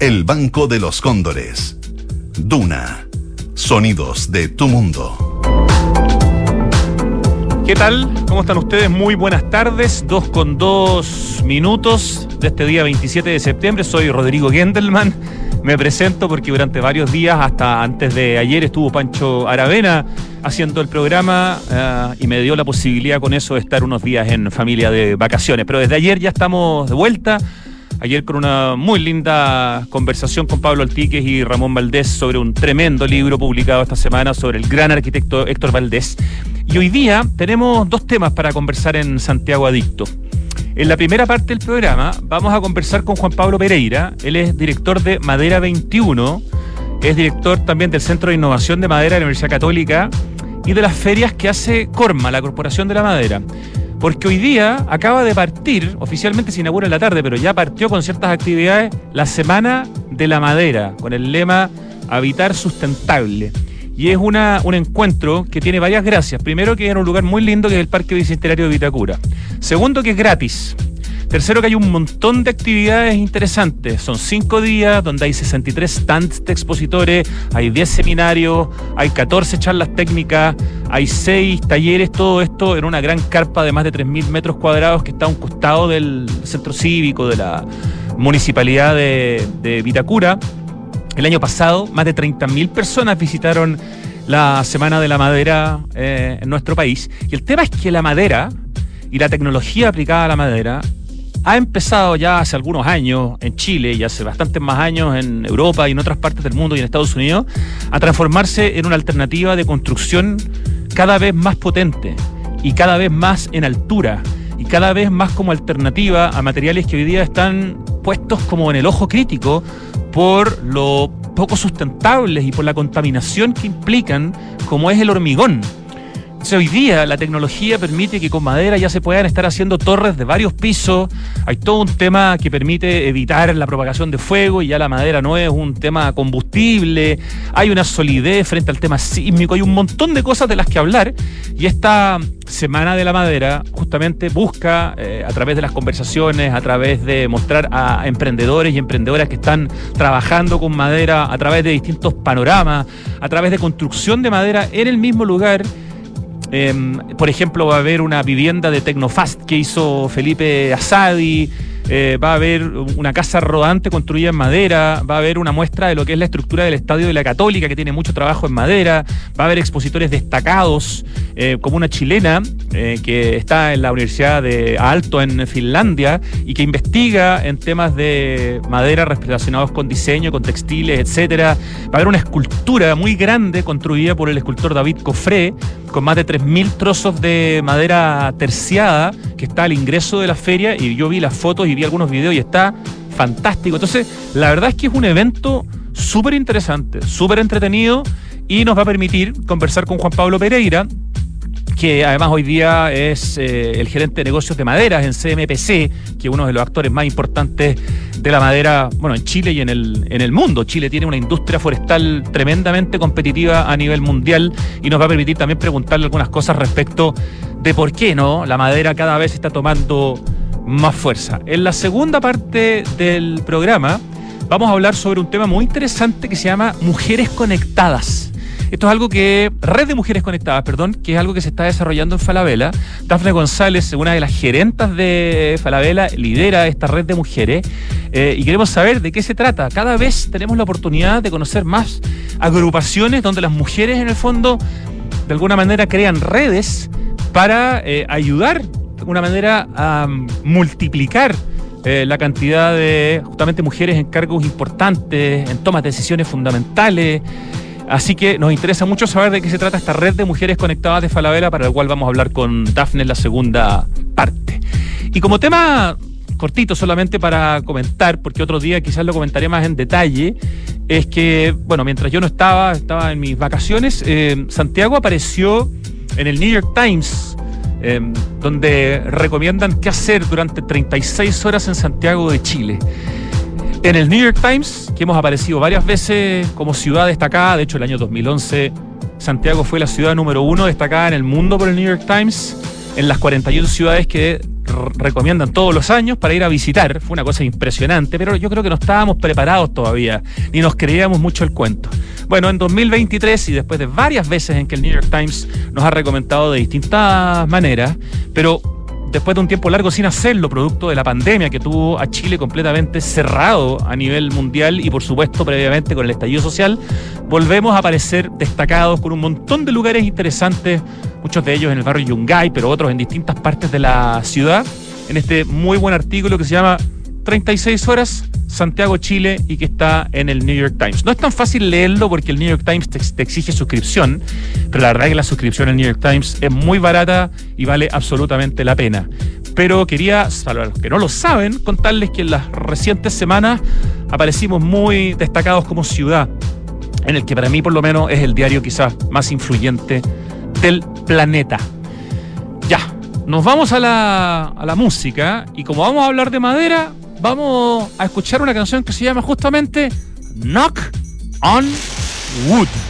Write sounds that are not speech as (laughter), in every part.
el Banco de los Cóndores. Duna. Sonidos de tu mundo. ¿Qué tal? ¿Cómo están ustedes? Muy buenas tardes. Dos con dos minutos de este día 27 de septiembre. Soy Rodrigo Gendelman. Me presento porque durante varios días, hasta antes de ayer, estuvo Pancho Aravena haciendo el programa eh, y me dio la posibilidad con eso de estar unos días en familia de vacaciones. Pero desde ayer ya estamos de vuelta. Ayer con una muy linda conversación con Pablo Altíquez y Ramón Valdés sobre un tremendo libro publicado esta semana sobre el gran arquitecto Héctor Valdés. Y hoy día tenemos dos temas para conversar en Santiago Adicto. En la primera parte del programa vamos a conversar con Juan Pablo Pereira. Él es director de Madera 21, es director también del Centro de Innovación de Madera de la Universidad Católica y de las ferias que hace Corma, la Corporación de la Madera. Porque hoy día acaba de partir, oficialmente se inaugura en la tarde, pero ya partió con ciertas actividades, la Semana de la Madera, con el lema Habitar Sustentable. Y es una, un encuentro que tiene varias gracias. Primero, que es en un lugar muy lindo que es el Parque Bicentenario de Vitacura. Segundo, que es gratis. Tercero, que hay un montón de actividades interesantes. Son cinco días donde hay 63 stands de expositores, hay 10 seminarios, hay 14 charlas técnicas, hay 6 talleres, todo esto en una gran carpa de más de 3.000 metros cuadrados que está a un costado del centro cívico de la municipalidad de, Vitacura. El año pasado, más de 30.000 personas visitaron la Semana de la Madera eh, en nuestro país. Y el tema es que la madera y la tecnología aplicada a la madera ha empezado ya hace algunos años en Chile y hace bastantes más años en Europa y en otras partes del mundo y en Estados Unidos a transformarse en una alternativa de construcción cada vez más potente y cada vez más en altura y cada vez más como alternativa a materiales que hoy día están puestos como en el ojo crítico por lo poco sustentables y por la contaminación que implican como es el hormigón hoy día la tecnología permite que con madera ya se puedan estar haciendo torres de varios pisos. Hay todo un tema que permite evitar la propagación de fuego y ya la madera no es un tema combustible. Hay una solidez frente al tema sísmico. Hay un montón de cosas de las que hablar. Y esta Semana de la Madera justamente busca, eh, a través de las conversaciones, a través de mostrar a emprendedores y emprendedoras que están trabajando con madera, a través de distintos panoramas, a través de construcción de madera en el mismo lugar Em, por ejemplo, va a haber una vivienda de Tecnofast que hizo Felipe Asadi. Eh, va a haber una casa rodante construida en madera, va a haber una muestra de lo que es la estructura del Estadio de la Católica, que tiene mucho trabajo en madera, va a haber expositores destacados, eh, como una chilena eh, que está en la Universidad de Alto en Finlandia y que investiga en temas de madera relacionados con diseño, con textiles, etcétera. Va a haber una escultura muy grande construida por el escultor David Cofré, con más de 3.000 trozos de madera terciada, que está al ingreso de la feria, y yo vi las fotos y vi algunos videos y está fantástico. Entonces, la verdad es que es un evento súper interesante, súper entretenido y nos va a permitir conversar con Juan Pablo Pereira, que además hoy día es eh, el gerente de negocios de maderas en CMPC, que es uno de los actores más importantes de la madera, bueno, en Chile y en el, en el mundo. Chile tiene una industria forestal tremendamente competitiva a nivel mundial y nos va a permitir también preguntarle algunas cosas respecto de por qué, ¿no? La madera cada vez está tomando más fuerza. En la segunda parte del programa vamos a hablar sobre un tema muy interesante que se llama Mujeres Conectadas. Esto es algo que, Red de Mujeres Conectadas, perdón, que es algo que se está desarrollando en Falabella. Dafne González, una de las gerentas de Falabella, lidera esta red de mujeres eh, y queremos saber de qué se trata. Cada vez tenemos la oportunidad de conocer más agrupaciones donde las mujeres en el fondo de alguna manera crean redes para eh, ayudar una manera a multiplicar eh, la cantidad de justamente mujeres en cargos importantes, en tomas de decisiones fundamentales. Así que nos interesa mucho saber de qué se trata esta red de mujeres conectadas de Falabella, para el cual vamos a hablar con Dafne en la segunda parte. Y como tema cortito solamente para comentar, porque otro día quizás lo comentaré más en detalle, es que, bueno, mientras yo no estaba, estaba en mis vacaciones, eh, Santiago apareció en el New York Times Em, donde recomiendan qué hacer durante 36 horas en Santiago de Chile. En el New York Times, que hemos aparecido varias veces como ciudad destacada, de hecho el año 2011 Santiago fue la ciudad número uno destacada en el mundo por el New York Times, en las 41 ciudades que recomiendan todos los años para ir a visitar. Fue una cosa impresionante, pero yo creo que no estábamos preparados todavía, ni nos creíamos mucho el cuento. Bueno, en 2023 y después de varias veces en que el New York Times nos ha recomendado de distintas maneras, pero después de un tiempo largo sin hacerlo, producto de la pandemia que tuvo a Chile completamente cerrado a nivel mundial y por supuesto previamente con el estallido social, volvemos a aparecer destacados con un montón de lugares interesantes, muchos de ellos en el barrio Yungay, pero otros en distintas partes de la ciudad, en este muy buen artículo que se llama 36 horas Santiago, Chile y que está en el New York Times. No es tan fácil leerlo porque el New York Times te, exige suscripción, pero la verdad es que la suscripción al New York Times es muy barata y vale absolutamente la pena. Pero quería, para los que no lo saben, contarles que en las recientes semanas aparecimos muy destacados como ciudad, en el que para mí por lo menos es el diario quizás más influyente del planeta. Ya, nos vamos a la, a la música y como vamos a hablar de madera, vamos a escuchar una canción que se llama justamente Knock on Wood.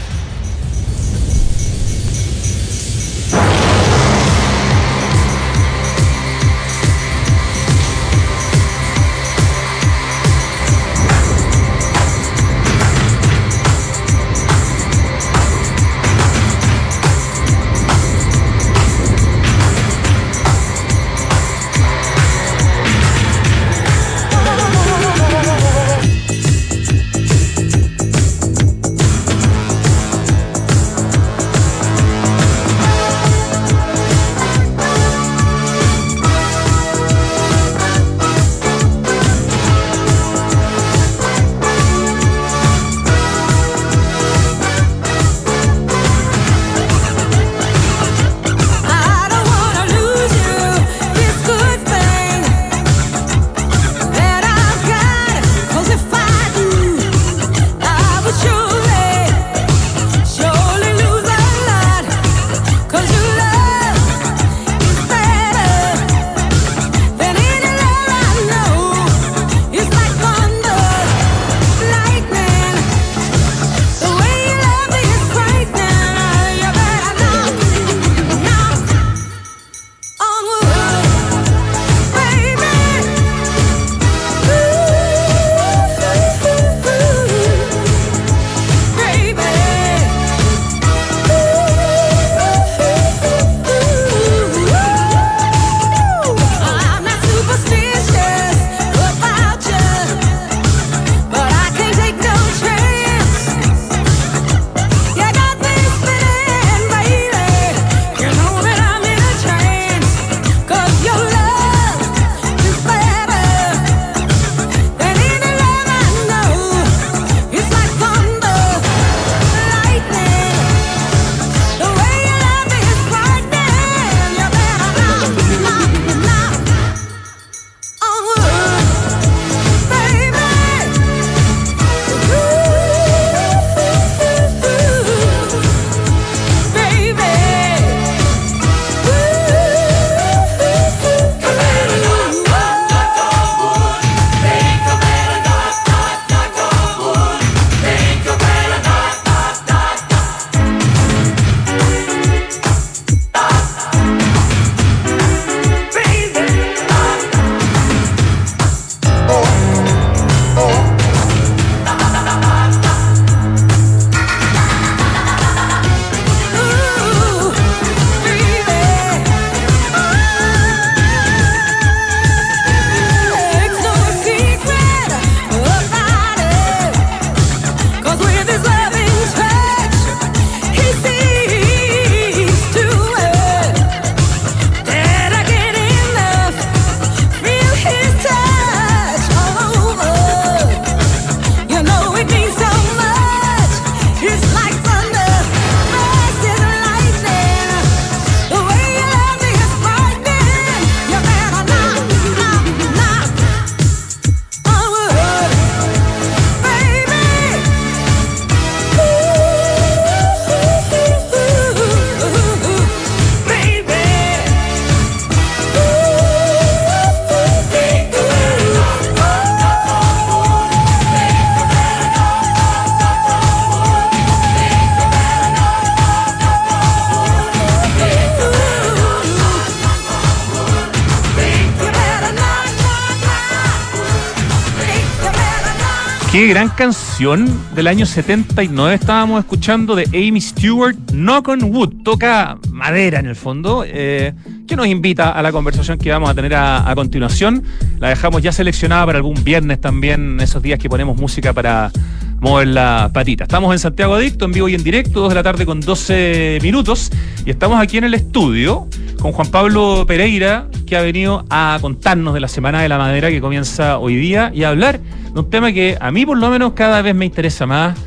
Qué gran canción del año 79 estábamos escuchando de Amy Stewart, Knock on Wood, toca madera en el fondo, eh, que nos invita a la conversación que vamos a tener a, a, continuación. La dejamos ya seleccionada para algún viernes también, esos días que ponemos música para mover la patita. Estamos en Santiago Adicto, en vivo y en directo, 2 de la tarde con 12 minutos, y estamos aquí en el estudio con Juan Pablo Pereira, que ha venido a contarnos de la Semana de la Madera que comienza hoy día y a hablar de un tema que a mí por lo menos cada vez me interesa más.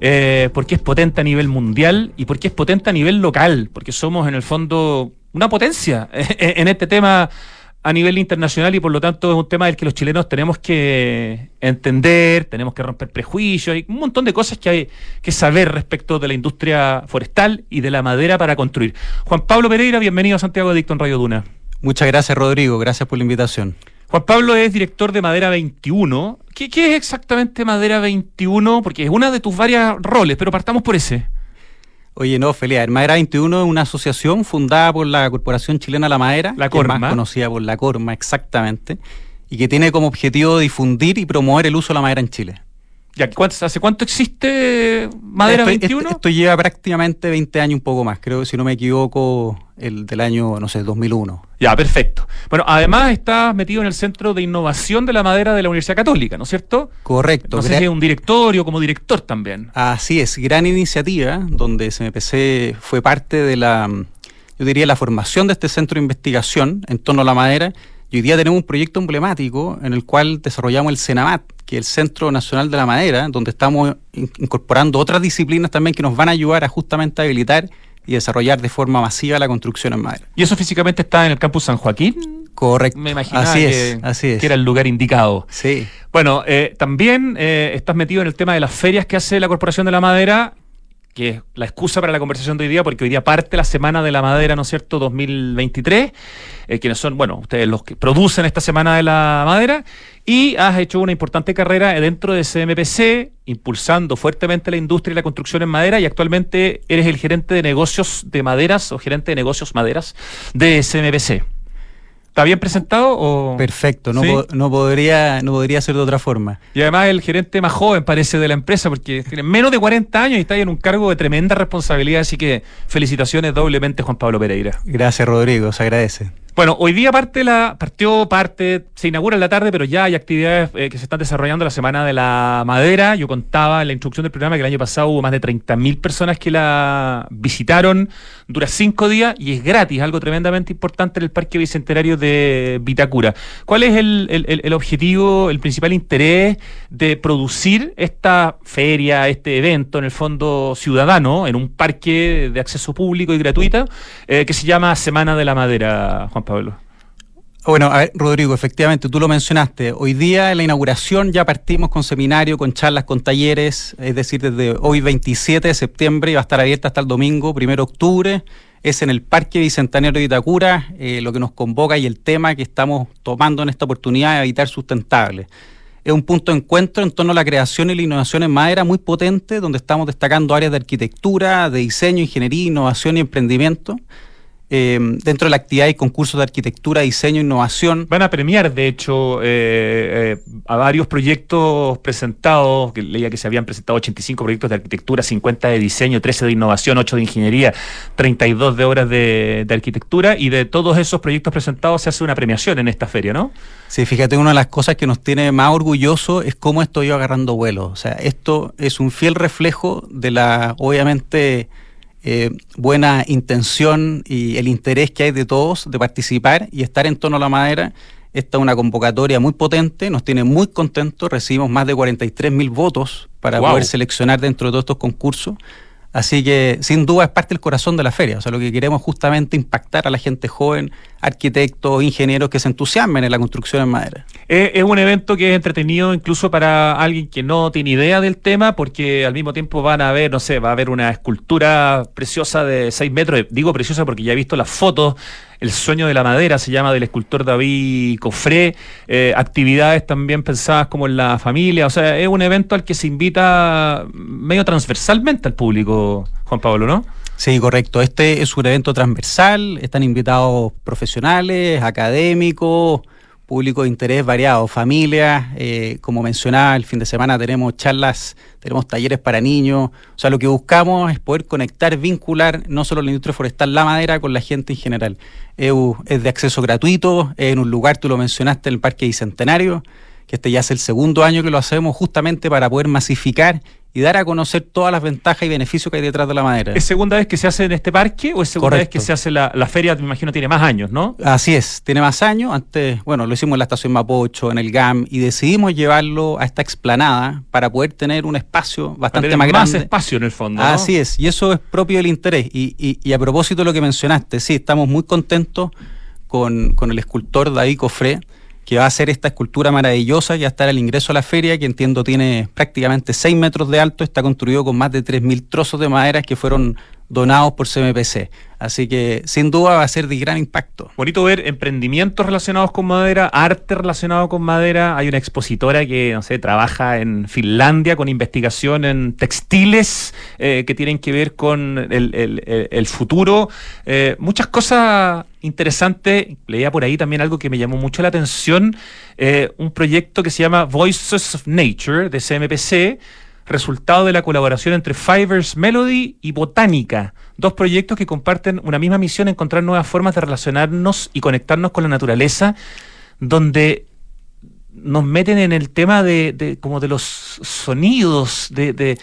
Eh, porque es potente a nivel mundial y porque es potente a nivel local, porque somos en el fondo una potencia (laughs) en este tema a nivel internacional y por lo tanto es un tema del que los chilenos tenemos que entender, tenemos que romper prejuicios, hay un montón de cosas que hay que saber respecto de la industria forestal y de la madera para construir. Juan Pablo Pereira, bienvenido a Santiago Adicto en Radio Duna. Muchas gracias Rodrigo, gracias por la invitación. Juan Pablo es director de Madera 21. ¿Qué, qué es exactamente Madera 21? Porque es una de tus varios roles, pero partamos por ese. Oye, no, Felia, Madera 21 es una asociación fundada por la Corporación Chilena La Madera, la Corma. más conocida por la Corma, exactamente, y que tiene como objetivo difundir y promover el uso de la madera en Chile. Ya, ¿Hace cuánto existe Madera esto, 21? Esto, esto, lleva prácticamente 20 años, un poco más, creo, si no me equivoco, el del año, no sé, 2001. Ya, perfecto. Bueno, además estás metido en el Centro de Innovación de la Madera de la Universidad Católica, ¿no es cierto? Correcto. No sé si es un directorio como director también. Así es, gran iniciativa, donde SMPC fue parte de la, yo diría, la formación de este centro de investigación en torno a la madera. Y hoy día tenemos un proyecto emblemático en el cual desarrollamos el CENAMAT, que el Centro Nacional de la Madera, donde estamos incorporando otras disciplinas también que nos van a ayudar a justamente habilitar y desarrollar de forma masiva la construcción en madera. ¿Y eso físicamente está en el campus San Joaquín? Correcto. Me imaginaba así que, es, así es. que era el lugar indicado. Sí. Bueno, eh, también eh, estás metido en el tema de las ferias que hace la Corporación de la Madera, que es la excusa para la conversación de hoy día, porque hoy día parte la Semana de la Madera, ¿no es cierto?, 2023, eh, quienes son, bueno, ustedes los que producen esta Semana de la Madera, y has hecho una importante carrera dentro de CMPC, impulsando fuertemente la industria y la construcción en madera, y actualmente eres el gerente de negocios de maderas o gerente de negocios maderas de CMPC. ¿Está bien presentado? O... Perfecto, no, ¿Sí? po no, podría, no podría ser de otra forma. Y además el gerente más joven parece de la empresa, porque tiene menos de 40 años y está ahí en un cargo de tremenda responsabilidad, así que felicitaciones doblemente Juan Pablo Pereira. Gracias Rodrigo, se agradece. Bueno, hoy día parte la, partió parte, se inaugura en la tarde, pero ya hay actividades eh, que se están desarrollando la Semana de la Madera. Yo contaba en la introducción del programa que el año pasado hubo más de 30.000 personas que la visitaron. Dura cinco días y es gratis, algo tremendamente importante en el Parque Bicentenario de Vitacura. ¿Cuál es el, el, el objetivo, el principal interés de producir esta feria, este evento, en el fondo ciudadano, en un parque de acceso público y gratuito, eh, que se llama Semana de la Madera, Juan Pablo? Bueno, a ver, Rodrigo, efectivamente, tú lo mencionaste. Hoy día en la inauguración ya partimos con seminario, con charlas, con talleres, es decir, desde hoy 27 de septiembre y va a estar abierta hasta el domingo, 1 de octubre. Es en el Parque Bicentenario de Itacura, eh, lo que nos convoca y el tema que estamos tomando en esta oportunidad de habitar sustentable. Es un punto de encuentro en torno a la creación y la innovación en madera muy potente, donde estamos destacando áreas de arquitectura, de diseño, ingeniería, innovación y emprendimiento. Eh, dentro de la actividad hay concursos de arquitectura, diseño, innovación. Van a premiar, de hecho, eh, eh, a varios proyectos presentados, que leía que se habían presentado 85 proyectos de arquitectura, 50 de diseño, 13 de innovación, 8 de ingeniería, 32 de obras de, de arquitectura, y de todos esos proyectos presentados se hace una premiación en esta feria, ¿no? Sí, fíjate, una de las cosas que nos tiene más orgulloso es cómo estoy agarrando vuelo. O sea, esto es un fiel reflejo de la, obviamente, eh, buena intención y el interés que hay de todos de participar y estar en torno a la madera. Esta es una convocatoria muy potente, nos tiene muy contentos, recibimos más de 43 mil votos para wow. poder seleccionar dentro de todos estos concursos. Así que sin duda es parte del corazón de la feria. O sea, lo que queremos justamente impactar a la gente joven, arquitectos, ingenieros que se entusiasmen en la construcción en madera. Es, es, un evento que es entretenido incluso para alguien que no tiene idea del tema, porque al mismo tiempo van a ver, no sé, va a haber una escultura preciosa de 6 metros. Digo preciosa porque ya he visto las fotos. El sueño de la madera se llama del escultor David Cofré. Eh, actividades también pensadas como en la familia. O sea, es un evento al que se invita medio transversalmente al público, Juan Pablo, ¿no? Sí, correcto. Este es un evento transversal, están invitados profesionales, académicos, público de interés variado, familias, eh, como mencionaba, el fin de semana tenemos charlas, tenemos talleres para niños, o sea, lo que buscamos es poder conectar, vincular no solo la industria forestal, la madera, con la gente en general. es de acceso gratuito, en un lugar, tú lo mencionaste, en el Parque Bicentenario, que este ya es el segundo año que lo hacemos justamente para poder masificar y dar a conocer todas las ventajas y beneficios que hay detrás de la madera. ¿Es segunda vez que se hace en este parque o es segunda vez que se hace la, feria? Me imagino tiene más años, ¿no? Así es, tiene más años. Antes, bueno, lo hicimos en la estación Mapocho, en el GAM, y decidimos llevarlo a esta explanada para poder tener un espacio bastante más grande. Más espacio en el fondo. Así es, y eso es propio del interés. Y, y, a propósito de lo que mencionaste, sí, estamos muy contentos con, con el escultor David Cofré que va a hacer esta escultura maravillosa que hasta el ingreso a la feria, que entiendo tiene prácticamente 6 metros de alto, está construido con más de 3.000 trozos de madera que fueron donados por CMPC. Así que sin duda va a ser de gran impacto. Bonito ver emprendimientos relacionados con madera, arte relacionado con madera. Hay una expositora que, no sé, trabaja en Finlandia con investigación en textiles eh, que tienen que ver con el, futuro. Eh, muchas cosas interesantes. Leía por ahí también algo que me llamó mucho la atención. Eh, un proyecto que se llama Voices of Nature de CMPC resultado de la colaboración entre Fibers Melody y Botánica, dos proyectos que comparten una misma misión, encontrar nuevas formas de relacionarnos y conectarnos con la naturaleza, donde nos meten en el tema de, como de los sonidos, de, de,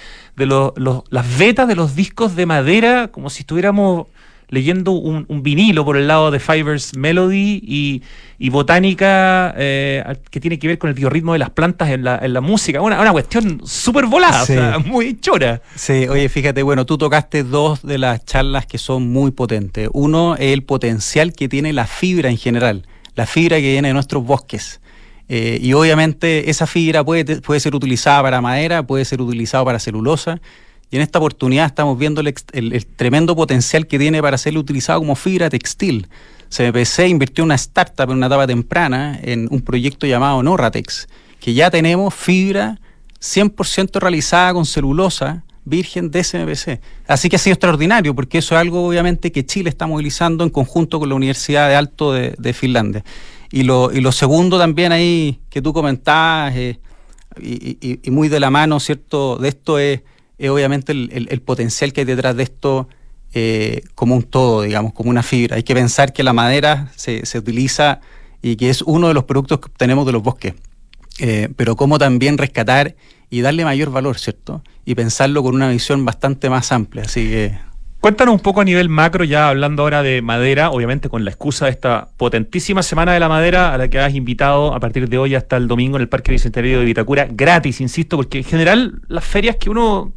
las vetas de los discos de madera, como si estuviéramos leyendo un, vinilo por el lado de Fibers Melody y, botánica eh, que tiene que ver con el biorritmo de las plantas en la, en la música. Una, una cuestión súper volada, muy chora. Sí, oye, fíjate, bueno, tú tocaste dos de las charlas que son muy potentes. Uno es el potencial que tiene la fibra en general, la fibra que viene de nuestros bosques. Eh, y obviamente esa fibra puede, puede ser utilizada para madera, puede ser utilizada para celulosa y en esta oportunidad estamos viendo el, tremendo potencial que tiene para ser utilizado como fibra textil. CMPC invirtió una startup en una etapa temprana en un proyecto llamado Norratex, que ya tenemos fibra 100% realizada con celulosa virgen de CMPC. Así que ha sido extraordinario, porque eso es algo obviamente que Chile está movilizando en conjunto con la Universidad de Alto de, Finlandia. Y lo, segundo también ahí que tú comentabas, eh, y, y, muy de la mano, ¿cierto?, de esto es es obviamente el, potencial que hay detrás de esto eh, como un todo, digamos, como una fibra. Hay que pensar que la madera se, utiliza y que es uno de los productos que obtenemos de los bosques. Eh, pero cómo también rescatar y darle mayor valor, ¿cierto? Y pensarlo con una visión bastante más amplia. Así que. Cuéntanos un poco a nivel macro, ya hablando ahora de madera, obviamente con la excusa de esta potentísima Semana de la Madera a la que has invitado a partir de hoy hasta el domingo en el Parque Bicentenario de Vitacura, gratis, insisto, porque en general las ferias que uno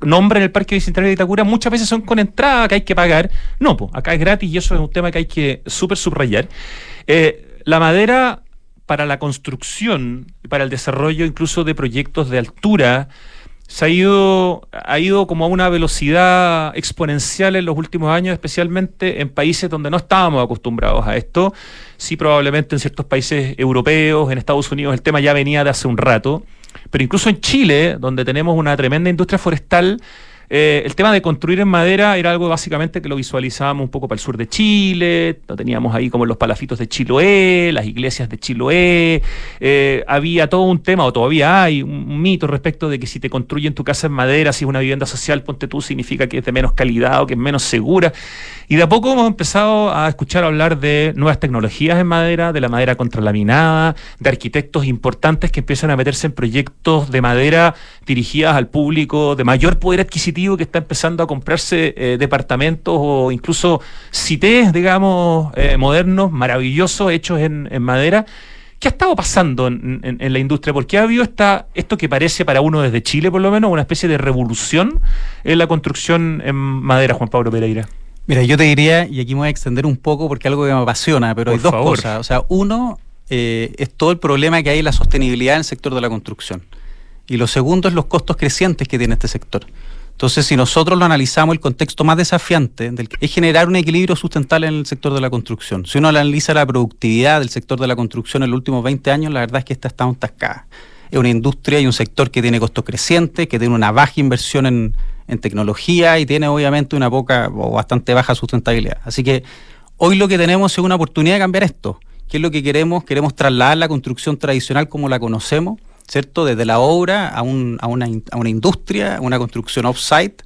nombre en el Parque Bicentenario de Itacura muchas veces son con entrada que hay que pagar. No, pues acá es gratis y eso es un tema que hay que súper subrayar. Eh, la madera para la construcción para el desarrollo incluso de proyectos de altura se ha ido, ha ido como a una velocidad exponencial en los últimos años, especialmente en países donde no estábamos acostumbrados a esto. Sí, probablemente en ciertos países europeos, en Estados Unidos, el tema ya venía de hace un rato. Pero incluso en Chile, donde tenemos una tremenda industria forestal, eh, el tema de construir en madera era algo básicamente que lo visualizábamos un poco para el sur de Chile, lo teníamos ahí como los palafitos de Chiloé, las iglesias de Chiloé, eh, había todo un tema, o todavía hay un, mito respecto de que si te construyen tu casa en madera, si es una vivienda social, ponte tú, significa que es de menos calidad o que es menos segura. Y de a poco hemos empezado a escuchar hablar de nuevas tecnologías en madera, de la madera contralaminada, de arquitectos importantes que empiezan a meterse en proyectos de madera dirigidas al público de mayor poder adquisitivo que está empezando a comprarse eh, departamentos o incluso cités, digamos, eh, modernos, maravillosos, hechos en, madera. ¿Qué ha estado pasando en, la industria? Porque ha habido esta, esto que parece para uno desde Chile, por lo menos, una especie de revolución en la construcción en madera, Juan Pablo Pereira. Mira, yo te diría, y aquí me voy a extender un poco porque es algo que me apasiona, pero hay dos cosas. O sea, uno eh, es todo el problema que hay en la sostenibilidad en el sector de la construcción. Y lo segundo es los costos crecientes que tiene este sector. Entonces, si nosotros lo analizamos, el contexto más desafiante es generar un equilibrio sustentable en el sector de la construcción. Si uno analiza la productividad del sector de la construcción en los últimos 20 años, la verdad es que esta está tascada. Es una industria y un sector que tiene costos crecientes, que tiene una baja inversión en, en tecnología y tiene obviamente una poca o bastante baja sustentabilidad. Así que hoy lo que tenemos es una oportunidad de cambiar esto. ¿qué es lo que queremos? Queremos trasladar la construcción tradicional como la conocemos, ¿cierto? Desde la obra a, un, a, una, a una industria, una construcción off-site,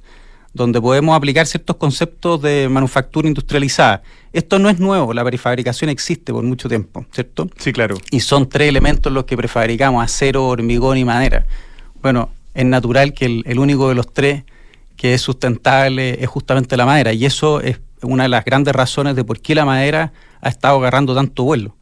donde podemos aplicar ciertos conceptos de manufactura industrializada. Esto no es nuevo, la prefabricación existe por mucho tiempo, ¿cierto? Sí, claro. Y son tres elementos los que prefabricamos, acero, hormigón y madera. Bueno, es natural que el, único de los tres que es sustentable es justamente la madera, y eso es una de las grandes razones de por qué la madera ha estado agarrando tanto vuelo.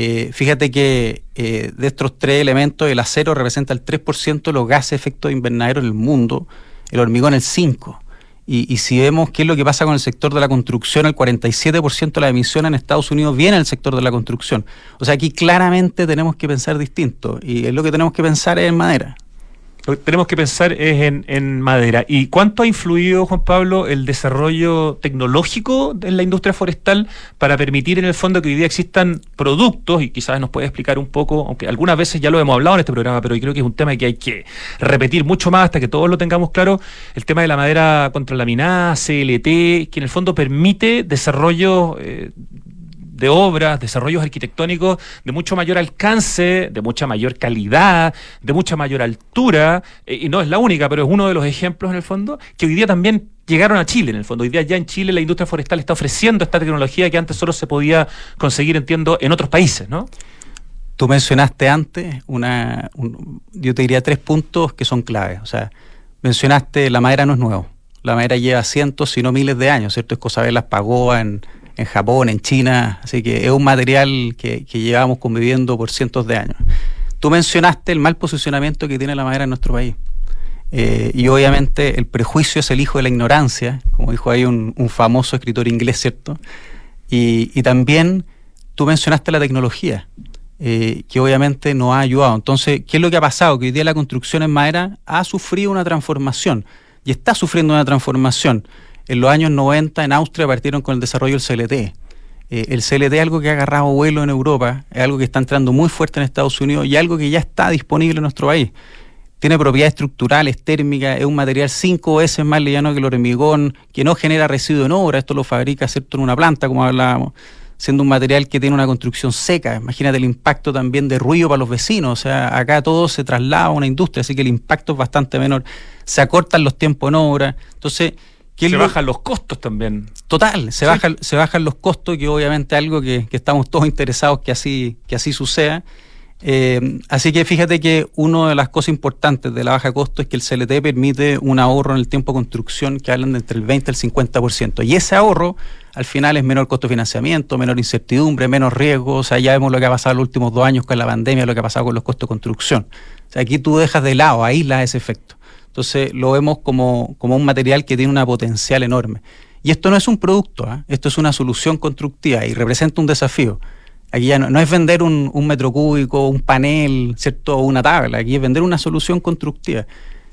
Eh, fíjate que eh, de estos tres elementos, el acero representa el 3% de los gases de efecto invernadero en el mundo, el hormigón el 5%. Y, si vemos qué es lo que pasa con el sector de la construcción, el 47% de la emisión en Estados Unidos viene del sector de la construcción. O sea, aquí claramente tenemos que pensar distinto y es lo que tenemos que pensar es en madera. Lo que tenemos que pensar es en, madera. ¿Y cuánto ha influido, Juan Pablo, el desarrollo tecnológico en la industria forestal para permitir en el fondo que hoy día existan productos, y quizás nos puede explicar un poco, aunque algunas veces ya lo hemos hablado en este programa, pero yo creo que es un tema que hay que repetir mucho más hasta que todos lo tengamos claro, el tema de la madera contralaminada, CLT, que en el fondo permite desarrollo eh, de obras, desarrollos arquitectónicos de mucho mayor alcance, de mucha mayor calidad, de mucha mayor altura, eh, y no es la única, pero es uno de los ejemplos en el fondo, que hoy día también llegaron a Chile en el fondo. Hoy día ya en Chile la industria forestal está ofreciendo esta tecnología que antes solo se podía conseguir, entiendo, en otros países, ¿no? Tú mencionaste antes una, yo te diría tres puntos que son claves. O sea, mencionaste la madera no es nuevo. La madera lleva cientos, si no miles de años, ¿cierto? Es cosa de las pagó en, en Japón, en China, así que es un material que, llevamos conviviendo por cientos de años. Tú mencionaste el mal posicionamiento que tiene la madera en nuestro país. Eh, y obviamente el prejuicio es el hijo de la ignorancia, como dijo ahí un, famoso escritor inglés, ¿cierto? Y, también tú mencionaste la tecnología, eh, que obviamente nos ha ayudado. Entonces, ¿qué es lo que ha pasado? Que hoy día la construcción en madera ha sufrido una transformación y está sufriendo una transformación. En los años 90 en Austria partieron con el desarrollo del CLT. Eh, el CLT es algo que ha agarrado vuelo en Europa, es algo que está entrando muy fuerte en Estados Unidos y algo que ya está disponible en nuestro país. Tiene propiedades estructurales, térmicas, es un material cinco veces más liviano que el hormigón, que no genera residuo en obra, esto lo fabrica ¿cierto? en una planta, como hablábamos, siendo un material que tiene una construcción seca. Imagínate el impacto también de ruido para los vecinos, o sea, acá todo se traslada a una industria, así que el impacto es bastante menor. Se acortan los tiempos en obra. Entonces, se bajan los costos también. Total, se, bajan, se bajan los costos, que obviamente es algo que, estamos todos interesados que así, que así suceda. Eh, así que fíjate que una de las cosas importantes de la baja costo es que el CLT permite un ahorro en el tiempo de construcción que hablan de entre el 20 y el 50%. Y ese ahorro al final es menor costo de financiamiento, menor incertidumbre, menos riesgo. O sea, ya vemos lo que ha pasado en los últimos dos años con la pandemia, lo que ha pasado con los costos de construcción. O sea, aquí tú dejas de lado, aíslas ese efecto. Entonces lo vemos como, un material que tiene una potencial enorme. Y esto no es un producto, ¿ah? esto es una solución constructiva y representa un desafío. Aquí ya no, es vender un, metro cúbico, un panel, ¿cierto? una tabla, aquí es vender una solución constructiva.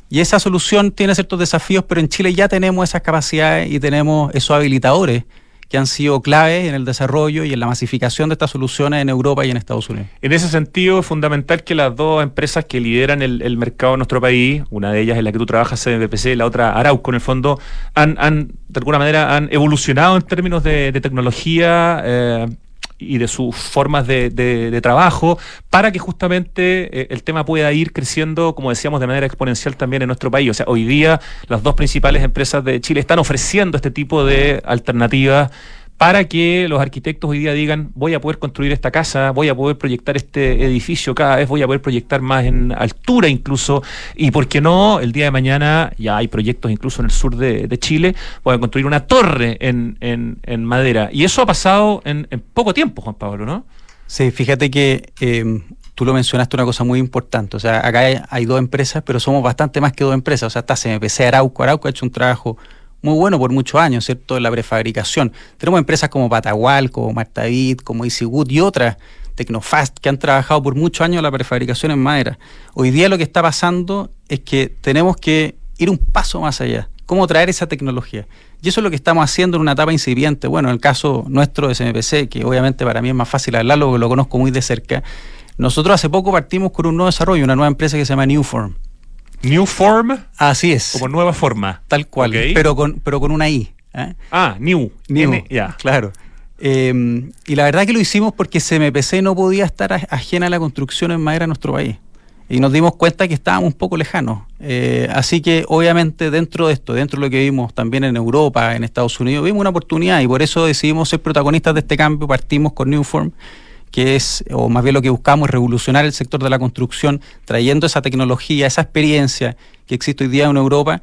Y esa solución tiene ciertos desafíos, pero en Chile ya tenemos esas capacidades y tenemos esos habilitadores que han sido claves en el desarrollo y en la masificación de estas soluciones en Europa y en Estados Unidos. En ese sentido, es fundamental que las dos empresas que lideran el, mercado de nuestro país, una de ellas es la que tú trabajas, CBPC, la otra Arauco, en el fondo, han, han de alguna manera han evolucionado en términos de, tecnología, eh, y de sus formas de, trabajo para que justamente eh, el tema pueda ir creciendo, como decíamos, de manera exponencial también en nuestro país. O sea, hoy día las dos principales empresas de Chile están ofreciendo este tipo de alternativas para que los arquitectos hoy día digan, voy a poder construir esta casa, voy a poder proyectar este edificio cada vez, voy a poder proyectar más en altura incluso, y por qué no, el día de mañana ya hay proyectos incluso en el sur de, Chile, voy a construir una torre en, en, madera. Y eso ha pasado en, poco tiempo, Juan Pablo, ¿no? Sí, fíjate que em, tú lo mencionaste una cosa muy importante. O sea, acá hay, hay, dos empresas, pero somos bastante más que dos empresas. O sea, está CMPC Arauco. Arauco ha hecho un trabajo muy bueno por muchos años, ¿cierto? En la prefabricación. Tenemos empresas como Patagual, como Martavid, como EasyWood y otras, Tecnofast, que han trabajado por muchos años la prefabricación en madera. Hoy día lo que está pasando es que tenemos que ir un paso más allá. ¿Cómo traer esa tecnología? Y eso es lo que estamos haciendo en una etapa incipiente. Bueno, en el caso nuestro de SMPC, que obviamente para mí es más fácil hablarlo porque lo conozco muy de cerca, nosotros hace poco partimos con un nuevo desarrollo, una nueva empresa que se llama Newform. New Form. Así es. Como nueva forma. Tal cual, pero, con, pero con una I. ¿eh? Ah, New. New, ya. Claro. Eh, y la verdad que lo hicimos porque CMPC no podía estar ajena a la construcción en madera en nuestro país. Y nos dimos cuenta que estábamos un poco lejanos. Eh, así que obviamente dentro de esto, dentro de lo que vimos también en Europa, en Estados Unidos, vimos una oportunidad y por eso decidimos ser protagonistas de este cambio. Partimos con Newform que es, o más bien lo que buscamos es revolucionar el sector de la construcción, trayendo esa tecnología, esa experiencia que existe hoy día en Europa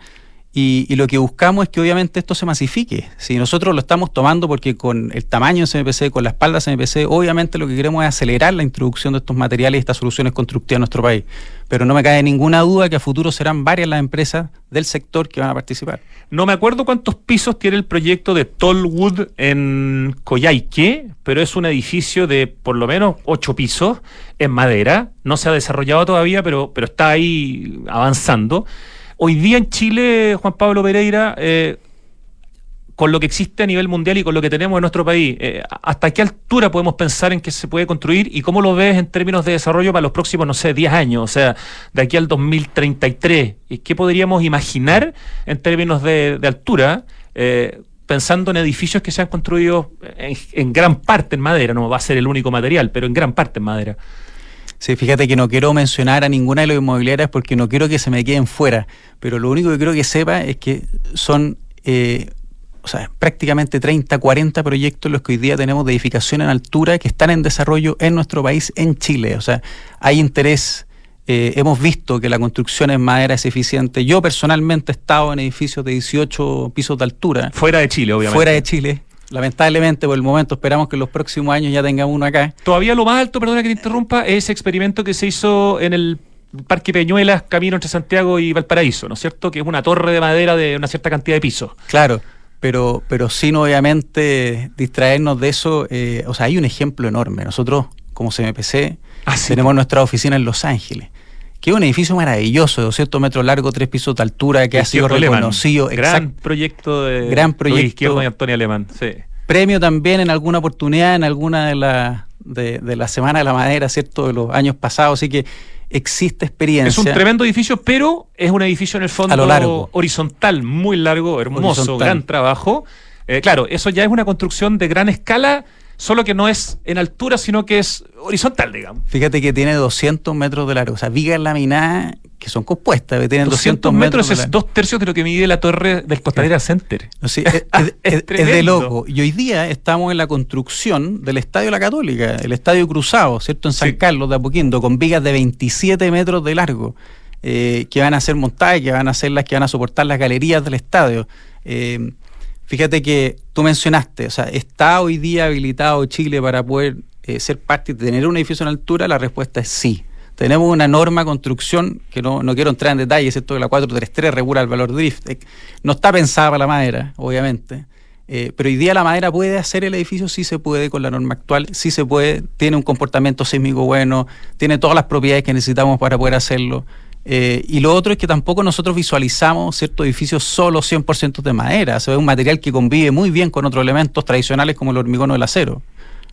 y, lo que buscamos es que obviamente esto se masifique. Si nosotros lo estamos tomando porque con el tamaño de CMPC, con la espalda de CMPC, obviamente lo que queremos es acelerar la introducción de estos materiales y estas soluciones constructivas en nuestro país. Pero no me cae ninguna duda que a futuro serán varias las empresas del sector que van a participar. No me acuerdo cuántos pisos tiene el proyecto de Tollwood en Coyhaique, pero es un edificio de por lo menos ocho pisos en madera. No se ha desarrollado todavía, pero, pero está ahí avanzando. Hoy día en Chile, Juan Pablo Pereira, eh, con lo que existe a nivel mundial y con lo que tenemos en nuestro país, eh, ¿hasta qué altura podemos pensar en que se puede construir y cómo lo ves en términos de desarrollo para los próximos, no sé, 10 años? O sea, de aquí al 2033, ¿qué podríamos imaginar en términos de, altura? Eh, pensando en edificios que se han construido en gran parte en madera, no va a ser el único material, pero en gran parte en madera. Sí, fíjate que no quiero mencionar a ninguna de las inmobiliarias porque no quiero que se me queden fuera, pero lo único que quiero que sepa es que son eh, o sea, prácticamente 30, 40 proyectos los que hoy día tenemos de edificación en altura que están en desarrollo en nuestro país, en Chile. O sea, hay interés. Eh, hemos visto que la construcción en madera es eficiente. Yo personalmente he estado en edificios de 18 pisos de altura. Fuera de Chile, obviamente. Fuera de Chile lamentablemente por el momento esperamos que en los próximos años ya tengamos uno acá. Todavía lo más alto, perdona que te interrumpa, es ese experimento que se hizo en el Parque Peñuelas, camino entre Santiago y Valparaíso, ¿no es cierto? Que es una torre de madera de una cierta cantidad de pisos. Claro, pero, pero sin obviamente distraernos de eso, eh, o sea, hay un ejemplo enorme. Nosotros, como CMPC, ah, tenemos nuestra oficina en Los Ángeles que es un edificio maravilloso, de 200 metros largo, tres pisos de altura, que ha sido reconocido. Gran proyecto de gran proyecto, y Antonio Alemán. Premio también en alguna oportunidad, en alguna de las de, la Semana de la Madera, ¿cierto? De los años pasados, así que existe experiencia. Es un tremendo edificio, pero es un edificio en el fondo lo largo. horizontal, muy largo, hermoso, gran trabajo. Eh, claro, eso ya es una construcción de gran escala solo que no es en altura, sino que es horizontal, digamos. Fíjate que tiene 200 metros de largo, o sea, vigas laminadas que son compuestas, que tienen 200, metros, es dos tercios de lo que mide la torre del Costanera Center. Sí, es, (laughs) de loco. Y hoy día estamos en la construcción del Estadio La Católica, el Estadio Cruzado, ¿cierto? En San Carlos de Apoquindo, con vigas de 27 metros de largo, eh, que van a ser montadas, que van a ser las que van a soportar las galerías del estadio. Eh, Fíjate que tú mencionaste, o sea, ¿está hoy día habilitado Chile para poder eh, ser parte de tener un edificio en altura? La respuesta es sí. Tenemos una norma construcción, que no, quiero entrar en detalles, esto de la 433 regula el valor drift. Eh, no está pensada para la madera, obviamente. Eh, pero hoy día la madera puede hacer el edificio, sí se puede con la norma actual, sí se puede, tiene un comportamiento sísmico bueno, tiene todas las propiedades que necesitamos para poder hacerlo. Eh, y lo otro es que tampoco nosotros visualizamos ciertos edificios solo 100% de madera. Se ve un material que convive muy bien con otros elementos tradicionales como el hormigón o el acero.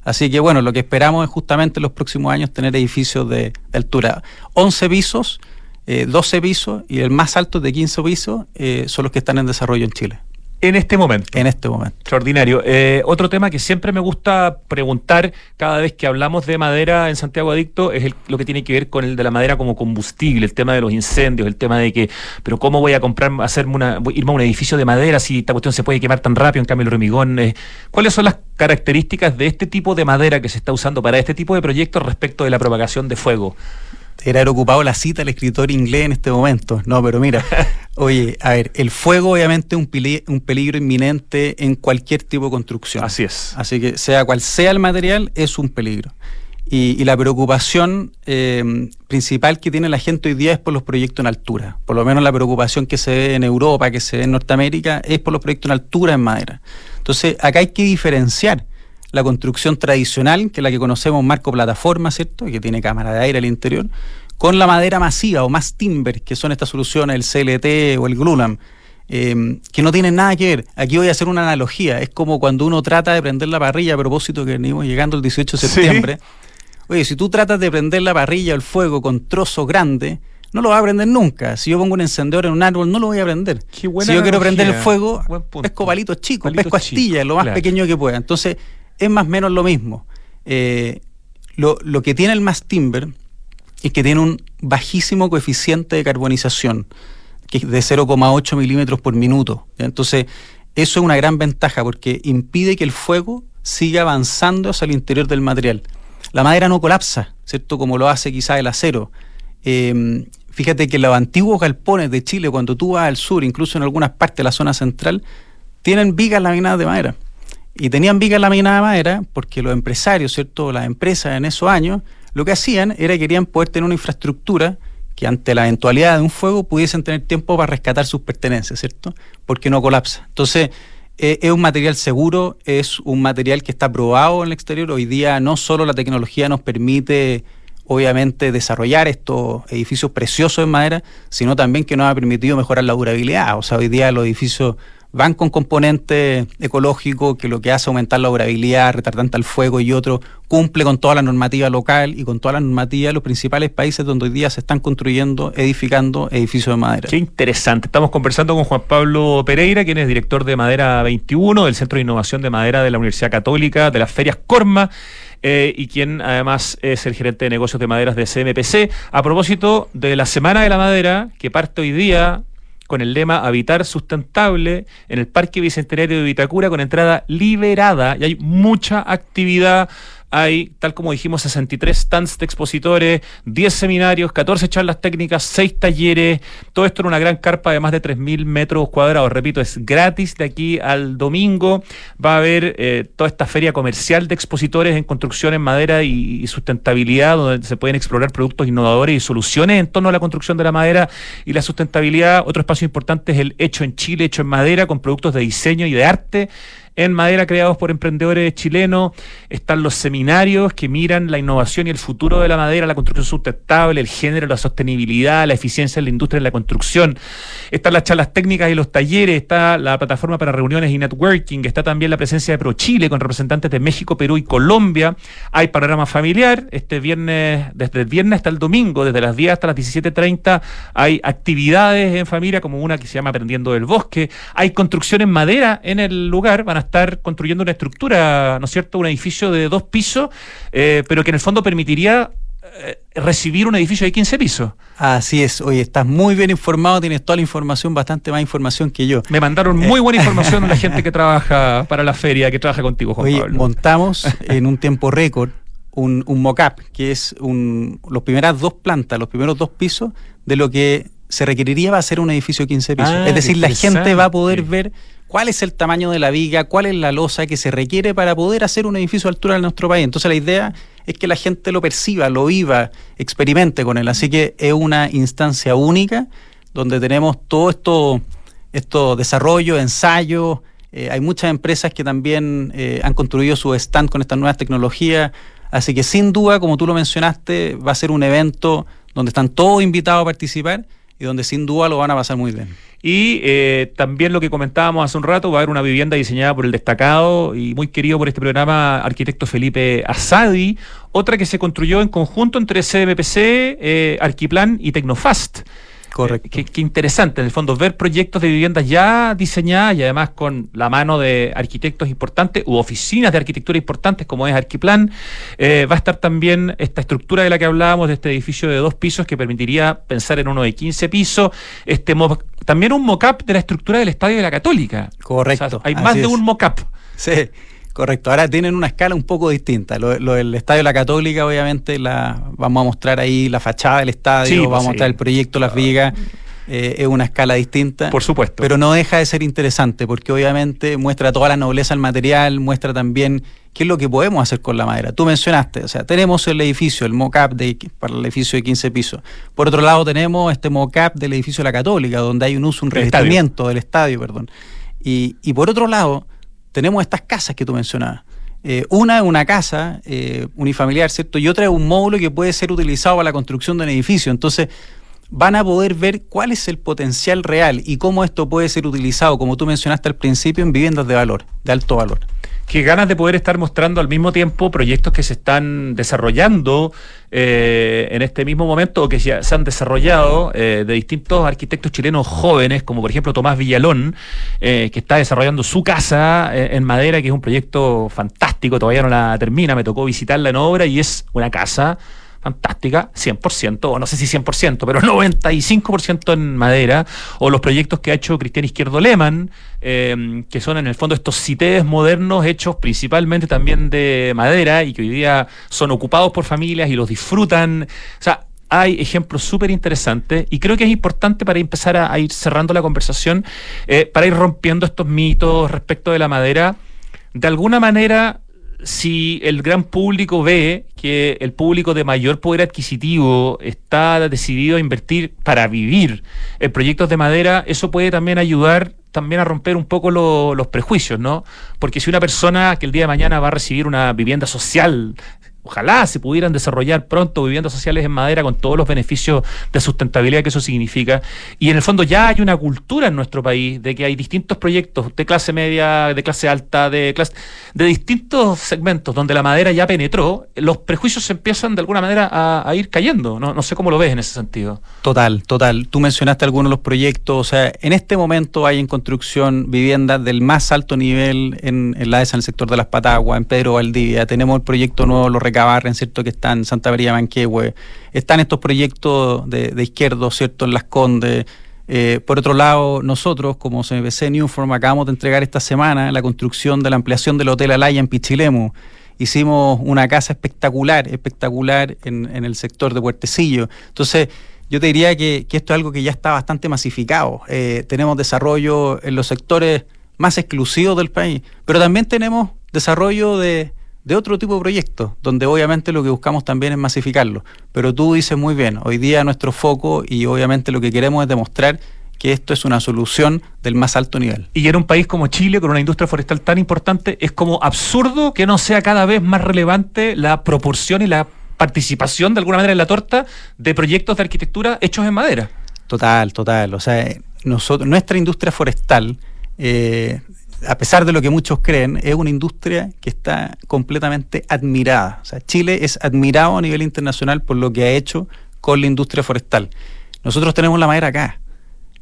Así que bueno, lo que esperamos es justamente en los próximos años tener edificios de, altura 11 pisos, 12 eh, pisos y el más alto de 15 pisos eh, son los que están en desarrollo en Chile. En este momento. En este momento. Extraordinario. Eh, otro tema que siempre me gusta preguntar cada vez que hablamos de madera en Santiago Adicto es lo que tiene que ver con el de la madera como combustible, el tema de los incendios, el tema de que, pero ¿cómo voy a comprar, hacerme una, irme a un edificio de madera si esta cuestión se puede quemar tan rápido, en cambio el hormigón? Eh, ¿Cuáles son las características de este tipo de madera que se está usando para este tipo de proyectos respecto de la propagación de fuego? Era ocupado la cita al escritor inglés en este momento. No, pero mira, (laughs) oye, a ver, el fuego obviamente es un, un peligro inminente en cualquier tipo de construcción. Así es. Así que sea cual sea el material, es un peligro. Y, la preocupación eh, principal que tiene la gente hoy día es por los proyectos en altura. Por lo menos la preocupación que se ve en Europa, que se ve en Norteamérica, es por los proyectos en altura en madera. Entonces, acá hay que diferenciar la construcción tradicional, que es la que conocemos marco plataforma, ¿cierto? Que tiene cámara de aire al interior, con la madera masiva o más timber, que son estas soluciones, el CLT o el Glulam, eh, que no tienen nada que ver. Aquí voy a hacer una analogía. Es como cuando uno trata de prender la parrilla, a propósito que venimos llegando el 18 de septiembre. Oye, si tú tratas de prender la parrilla o el fuego con trozo grande, no lo vas a prender nunca. Si yo pongo un encendedor en un árbol, no lo voy a prender. si yo quiero prender el fuego, pesco palitos chicos, pesco astillas, lo más pequeño que pueda. Entonces, es más o menos lo mismo. Eh, lo, que tiene el mass timber es que tiene un bajísimo coeficiente de carbonización, que es de 0,8 milímetros por minuto. Entonces, eso es una gran ventaja porque impide que el fuego siga avanzando hacia el interior del material. La madera no colapsa, ¿cierto? Como lo hace quizá el acero. Eh, fíjate que los antiguos galpones de Chile, cuando tú vas al sur, incluso en algunas partes de la zona central, tienen vigas laminadas de madera. Y tenían vigas laminadas de madera porque los empresarios, ¿cierto? Las empresas en esos años, lo que hacían era que querían poder tener una infraestructura que ante la eventualidad de un fuego pudiesen tener tiempo para rescatar sus pertenencias, ¿cierto? Porque no colapsa. Entonces, eh, es un material seguro, es un material que está probado en el exterior. Hoy día no solo la tecnología nos permite, obviamente, desarrollar estos edificios preciosos en madera, sino también que nos ha permitido mejorar la durabilidad. O sea, hoy día los edificios van con componente ecológico que lo que hace aumentar la durabilidad, retardante al fuego y otro, cumple con toda la normativa local y con toda la normativa de los principales países donde hoy día se están construyendo, edificando edificios de madera. Qué interesante. Estamos conversando con Juan Pablo Pereira, quien es director de Madera 21 del Centro de Innovación de Madera de la Universidad Católica, de las ferias Corma. Eh, y quien además es el gerente de negocios de maderas de CMPC. A propósito de la Semana de la Madera, que parte hoy día con el lema Habitar Sustentable en el Parque Bicentenario de Vitacura con entrada liberada. Y hay mucha actividad hay, tal como dijimos, 63 stands de expositores, 10 seminarios, 14 charlas técnicas, 6 talleres, todo esto en una gran carpa de más de 3.000 metros cuadrados. Repito, es gratis de aquí al domingo. Va a haber eh, toda esta feria comercial de expositores en construcción en madera y, sustentabilidad, donde se pueden explorar productos innovadores y soluciones en torno a la construcción de la madera y la sustentabilidad. Otro espacio importante es el hecho en Chile, hecho en madera, con productos de diseño y de arte en madera creados por emprendedores chilenos. Están los seminarios que miran la innovación y el futuro de la madera, la construcción sustentable, el género, la sostenibilidad, la eficiencia en la industria de la construcción. Están las charlas técnicas y los talleres, está la plataforma para reuniones y networking, está también la presencia de ProChile con representantes de México, Perú y Colombia. Hay panorama familiar, este viernes, desde el viernes hasta el domingo, desde las 10 hasta las 17.30, hay actividades en familia, como una que se llama Aprendiendo del Bosque. Hay construcción en madera en el lugar, van a estar construyendo una estructura, ¿no es cierto? Un edificio de dos pisos, eh, pero que en el fondo permitiría eh, recibir un edificio de 15 pisos. Así es, oye, estás muy bien informado, tienes toda la información, bastante más información que yo. Me mandaron muy buena información (laughs) la gente que trabaja para la feria, que trabaja contigo, Juan oye, montamos (laughs) en un tiempo récord un, un mock-up, que es un, los primeras dos plantas, los primeros dos pisos de lo que se requeriría para hacer un edificio de 15 pisos. Ah, es decir, la gente va a poder ver cuál es el tamaño de la viga, cuál es la losa que se requiere para poder hacer un edificio de altura en nuestro país. Entonces la idea es que la gente lo perciba, lo viva, experimente con él. Así que es una instancia única donde tenemos todo esto, esto desarrollo, ensayo. Eh, hay muchas empresas que también eh, han construido su stand con estas nuevas tecnologías. Así que sin duda, como tú lo mencionaste, va a ser un evento donde están todos invitados a participar y donde sin duda lo van a pasar muy bien. Y eh, también lo que comentábamos hace un rato, va a haber una vivienda diseñada por el destacado y muy querido por este programa arquitecto Felipe Asadi, otra que se construyó en conjunto entre CMPC, eh, Arquiplan y Tecnofast. Correcto. Qué, interesante, en el fondo, ver proyectos de viviendas ya diseñadas y además con la mano de arquitectos importantes u oficinas de arquitectura importantes como es Arquiplan. Eh, va a estar también esta estructura de la que hablábamos, de este edificio de dos pisos que permitiría pensar en uno de 15 pisos. Este también un mock-up de la estructura del Estadio de la Católica. Correcto. hay más de un mock-up. Sí. Correcto, ahora tienen una escala un poco distinta. Lo, del Estadio la Católica, obviamente, la, vamos a mostrar ahí la fachada del estadio, pues vamos a mostrar el proyecto, las vigas. Eh, es una escala distinta. Por supuesto. Pero no deja de ser interesante porque obviamente muestra toda la nobleza del material, muestra también qué es lo que podemos hacer con la madera. Tú mencionaste, o sea, tenemos el edificio, el mock-up para el edificio de 15 pisos. Por otro lado, tenemos este mock-up del edificio de la Católica, donde hay un uso, un revestimiento del estadio, perdón. Y, y por otro lado, tenemos estas casas que tú mencionabas. Eh, una es una casa eh, unifamiliar, ¿cierto? Y otra es un módulo que puede ser utilizado para la construcción de un edificio. Entonces, van a poder ver cuál es el potencial real y cómo esto puede ser utilizado, como tú mencionaste al principio, en viviendas de valor, de alto valor. Qué ganas de poder estar mostrando al mismo tiempo proyectos que se están desarrollando eh, en este mismo momento o que ya se han desarrollado eh, de distintos arquitectos chilenos jóvenes, como por ejemplo Tomás Villalón, eh, que está desarrollando su casa en madera, que es un proyecto fantástico, todavía no la termina, me tocó visitarla en obra y es una casa fantástica, 100%, o no sé si 100%, pero (laughs) 95% en madera, o los proyectos que ha hecho Cristian Izquierdo Lehmann, em, que son en el fondo estos CITES modernos hechos principalmente también de madera y que hoy día son ocupados por familias y los disfrutan. O sea, hay ejemplos súper interesantes y creo que es importante para empezar a, ir cerrando la conversación, eh, para ir rompiendo estos mitos respecto de la madera. De alguna manera, si el gran público ve que el público de mayor poder adquisitivo está decidido a invertir para vivir en proyectos de madera, eso puede también ayudar también a romper un poco los prejuicios, ¿no? Porque si una persona que el día de mañana va a recibir una vivienda social ojalá se pudieran desarrollar pronto viviendas sociales en madera con todos los beneficios de sustentabilidad que eso significa. Y en el fondo ya hay una cultura en nuestro país de que hay distintos proyectos de clase media, de clase alta, de clase, de distintos segmentos donde la madera ya penetró, los prejuicios empiezan de alguna manera a, ir cayendo. No, no sé cómo lo ves en ese sentido. Total, total. Tú mencionaste algunos de los proyectos, o sea, en este momento hay en construcción viviendas del más alto nivel en, la ESA, en el sector de las Pataguas, en Pedro Valdivia. Tenemos el proyecto nuevo, los Cabarren, ¿cierto? Que está en Santa María Manquehue. Están estos proyectos de, de izquierdo, ¿cierto? En Las Condes. Eh, por otro lado, nosotros, como CMPC Newform, acabamos de entregar esta semana la construcción de la ampliación del Hotel Alaya en Pichilemu. Hicimos una casa espectacular, espectacular en, el sector de Puertecillo. Entonces, yo te diría que, esto es algo que ya está bastante masificado. Eh, tenemos desarrollo en los sectores más exclusivos del país, pero también tenemos desarrollo de, de otro tipo de proyectos, donde obviamente lo que buscamos también es masificarlo. Pero tú dices muy bien, hoy día nuestro foco y obviamente lo que queremos es demostrar que esto es una solución del más alto nivel. Y en un país como Chile, con una industria forestal tan importante, es como absurdo que no sea cada vez más relevante la proporción y la participación de alguna manera en la torta de proyectos de arquitectura hechos en madera. Total, total. O sea, nosotros, nuestra industria forestal eh, a pesar de lo que muchos creen, es una industria que está completamente admirada. O sea, Chile es admirado a nivel internacional por lo que ha hecho con la industria forestal. Nosotros tenemos la madera acá.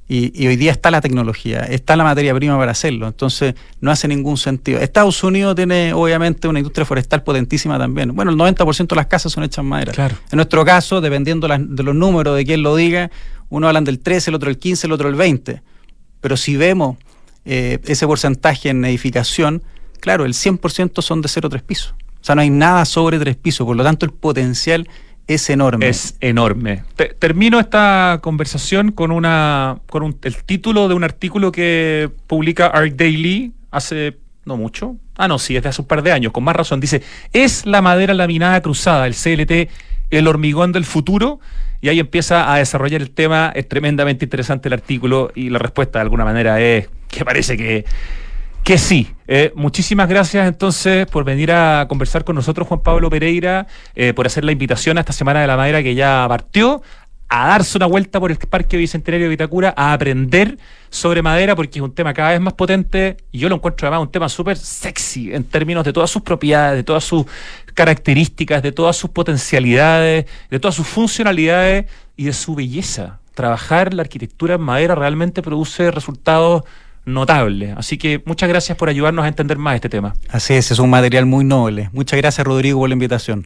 Y, hoy día está la tecnología, está la materia prima para hacerlo. Entonces, no hace ningún sentido. Estados Unidos tiene, obviamente, una industria forestal potentísima también. Bueno, el 90% de las casas son hechas en madera. En nuestro caso, dependiendo de los números de quien lo diga, uno hablan del 13, el otro el 15, el otro el 20. Pero si vemos eh, ese porcentaje en edificación, claro, el 100% son de 0 3 pisos. O sea, no hay nada sobre 3 pisos, por lo tanto el potencial es enorme. Es enorme. termino esta conversación con una con el título de un artículo que publica Arc Daily hace no mucho. Ah, no, sí, es de hace un par de años, con más razón. Dice, ¿es la madera laminada cruzada, el CLT, el hormigón del futuro? Y ahí empieza a desarrollar el tema. Es tremendamente interesante el artículo y la respuesta de alguna manera es que parece que, que sí. Eh, muchísimas gracias entonces por venir a conversar con nosotros, Juan Pablo Pereira, eh, por hacer la invitación a esta Semana de la Madera que ya partió a darse una vuelta por el Parque Bicentenario de Vitacura, a aprender sobre madera, porque es un tema cada vez más potente y yo lo encuentro además un tema súper sexy en términos de todas sus propiedades, de todas sus características, de todas sus potencialidades, de todas sus funcionalidades y de su belleza. Trabajar la arquitectura en madera realmente produce resultados notable. Así que muchas gracias por ayudarnos a entender más este tema. Así es, es un material muy noble. Muchas gracias Rodrigo por la invitación.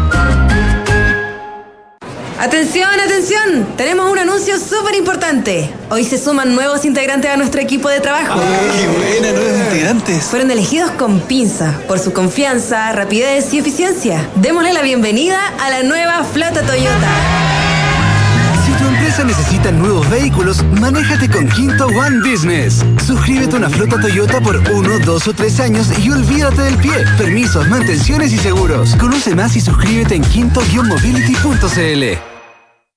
Atención, atención. Tenemos un anuncio súper importante. Hoy se suman nuevos integrantes a nuestro equipo de trabajo. ¡Qué buena, nuevos integrantes! Fueron elegidos con pinza por su confianza, rapidez y eficiencia. Démosle la bienvenida a la nueva flota Toyota. Si tu empresa necesita nuevos vehículos, manéjate con Quinto One Business. Suscríbete a una flota Toyota por uno, dos o tres años y olvídate del pie. Permisos, mantenciones y seguros. Conoce más y suscríbete en quinto-mobility.cl.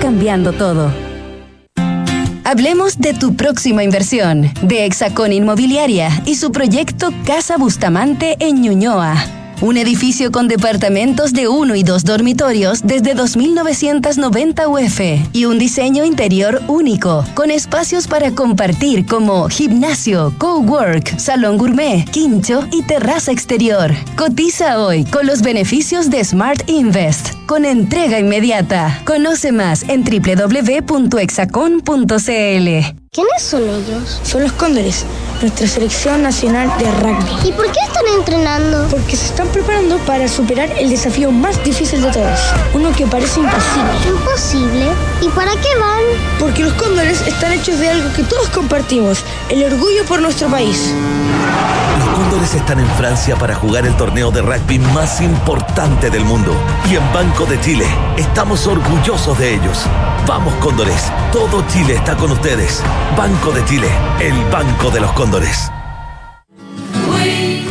cambiando todo. Hablemos de tu próxima inversión, de Hexacón Inmobiliaria y su proyecto Casa Bustamante en Ñuñoa. Un edificio con departamentos de uno y dos dormitorios desde 2.990 UF y un diseño interior único, con espacios para compartir como gimnasio, cowork, salón gourmet, quincho y terraza exterior. Cotiza hoy con los beneficios de Smart Invest, con entrega inmediata. Conoce más en www.exacon.cl. ¿Quiénes son ellos? Son los Cóndores, nuestra selección nacional de rugby. ¿Y por qué están entrenando? Porque se están preparando para superar el desafío más difícil de todos, uno que parece imposible. ¿Imposible? ¿Y para qué van? Porque los Cóndores están hechos de algo que todos compartimos, el orgullo por nuestro país. Los Cóndores están en Francia para jugar el torneo de rugby más importante del mundo. Y en Banco de Chile estamos orgullosos de ellos. Vamos Cóndores, todo Chile está con ustedes. Banco de Chile, el Banco de los Cóndores.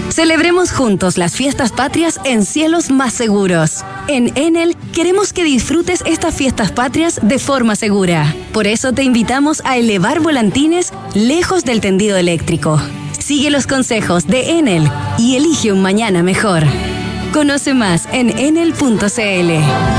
Celebremos juntos las fiestas patrias en cielos más seguros. En Enel queremos que disfrutes estas fiestas patrias de forma segura. Por eso te invitamos a elevar volantines lejos del tendido eléctrico. Sigue los consejos de Enel y elige un mañana mejor. Conoce más en enel.cl.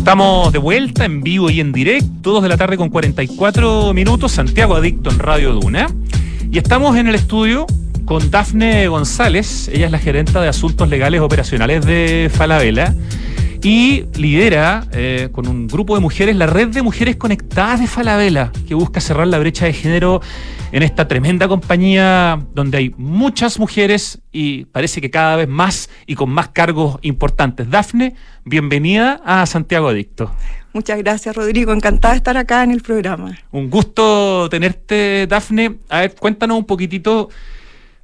Estamos de vuelta en vivo y en directo, 2 de la tarde con 44 minutos, Santiago Adicto en Radio Duna. Y estamos en el estudio con Dafne González, ella es la gerenta de Asuntos Legales Operacionales de Falabella y lidera eh, con un grupo de mujeres la red de mujeres conectadas de Falabella, que busca cerrar la brecha de género en esta tremenda compañía donde hay muchas mujeres y parece que cada vez más y con más cargos importantes. Dafne, bienvenida a Santiago Adicto. Muchas gracias, Rodrigo. Encantada de estar acá en el programa. Un gusto tenerte, Dafne. A ver, cuéntanos un poquitito.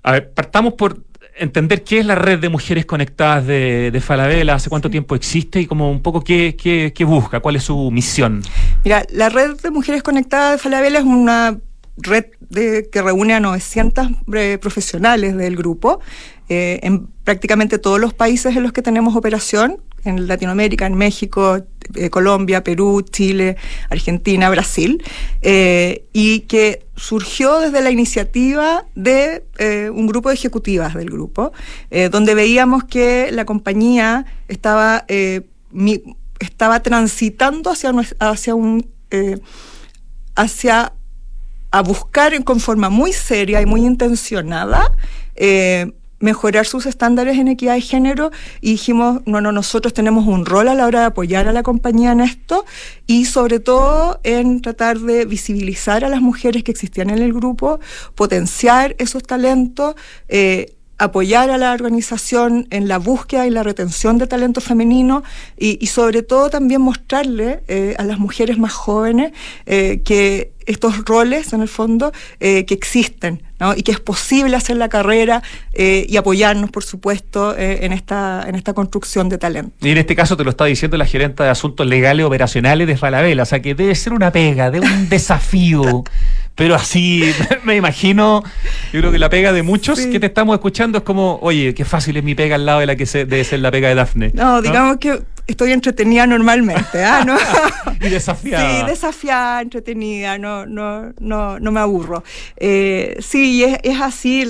A ver, partamos por entender qué es la red de mujeres conectadas de, de Falabella, hace cuánto tiempo existe y como un poco qué, qué, qué busca, cuál es su misión. Mira, la red de mujeres conectadas de Falabella es una red de, que reúne a 900 eh, profesionales del grupo eh, en prácticamente todos los países en los que tenemos operación, en Latinoamérica, en México, eh, Colombia, Perú, Chile, Argentina, Brasil, eh, y que surgió desde la iniciativa de eh, un grupo de ejecutivas del grupo, donde veíamos que la compañía estaba, estaba transitando hacia, hacia un hacia a buscar con forma muy seria y muy intencionada mejorar sus estándares en equidad de género y dijimos, no, no, nosotros tenemos un rol a la hora de apoyar a la compañía en esto y sobre todo en tratar de visibilizar a las mujeres que existían en el grupo, potenciar esos talentos, eh, apoyar a la organización en la búsqueda y la retención de talento femenino y, y sobre todo también mostrarle eh, a las mujeres más jóvenes eh, que estos roles, en el fondo, eh, que existen, ¿no? Y que es posible hacer la carrera eh, y apoyarnos, por supuesto, eh, en, esta, en esta construcción de talento. Y en este caso te lo está diciendo la gerente de Asuntos Legales Operacionales de Falabella, o sea que debe ser una pega, de un (laughs) desafío. Pero así, (laughs) me imagino, yo creo que la pega de muchos que te estamos escuchando es como, oye, qué fácil es mi pega al lado de la que se, debe ser la pega de Dafne. No, digamos que estoy entretenida normalmente, ¿ah? ¿no? (laughs) y desafiada. Sí, desafiada, entretenida, no, no, no, no me aburro. Eh, sí, es, es así.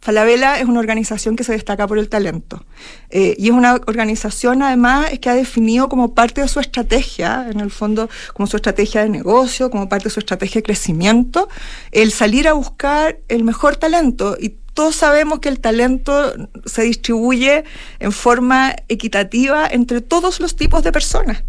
Falabella es una organización que se destaca por el talento. Eh, y es una organización, además, que ha definido como parte de su estrategia, en el fondo, como su estrategia de negocio, como parte de su estrategia de crecimiento, el salir a buscar el mejor talento. Y todos sabemos que el talento se distribuye en forma equitativa entre todos los tipos de personas.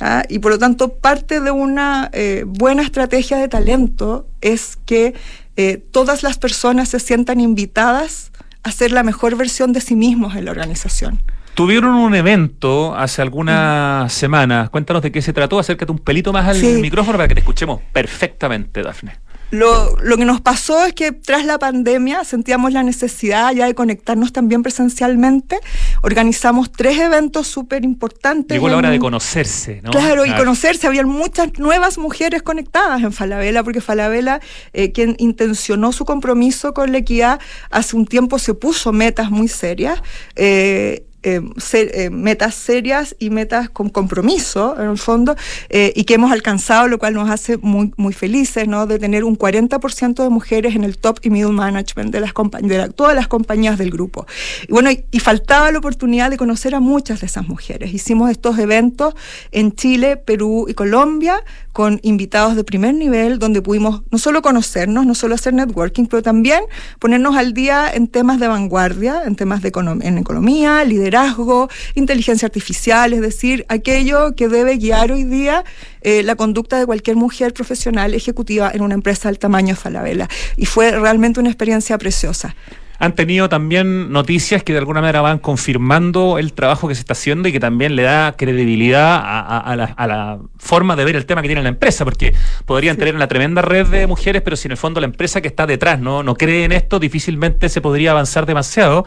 ¿ah? Y por lo tanto, parte de una eh, buena estrategia de talento es que eh, todas las personas se sientan invitadas a ser la mejor versión de sí mismos en la organización. Tuvieron un evento hace algunas semanas. Cuéntanos de qué se trató. Acércate un pelito más al micrófono para que te escuchemos perfectamente, Dafne. Lo, lo, que nos pasó es que tras la pandemia sentíamos la necesidad ya de conectarnos también presencialmente. Organizamos tres eventos súper importantes. Llegó la hora de conocerse, ¿no? Claro, y conocerse. Habían muchas nuevas mujeres conectadas en Falabella, porque Falabella, eh, quien intencionó su compromiso con la equidad, hace un tiempo se puso metas muy serias. Eh, eh, eh, metas serias y metas con compromiso, en el fondo, eh, y que hemos alcanzado, lo cual nos hace muy, muy felices, ¿no? De tener un 40% de mujeres en el top y middle management de, las de todas las compañías del grupo. Y bueno, y, faltaba la oportunidad de conocer a muchas de esas mujeres. Hicimos estos eventos en Chile, Perú y Colombia con invitados de primer nivel, donde pudimos no solo conocernos, no solo hacer networking, pero también ponernos al día en temas de vanguardia, en temas de en economía, liderazgo, inteligencia artificial, es decir, aquello que debe guiar hoy día eh, la conducta de cualquier mujer profesional ejecutiva en una empresa del tamaño de Falabella. Y fue realmente una experiencia preciosa han tenido también noticias que de alguna manera van confirmando el trabajo que se está haciendo y que también le da credibilidad a, la, forma de ver el tema que tiene la empresa, porque podrían tener una tremenda red de mujeres, pero si en el fondo la empresa que está detrás no, no cree en esto, difícilmente se podría avanzar demasiado.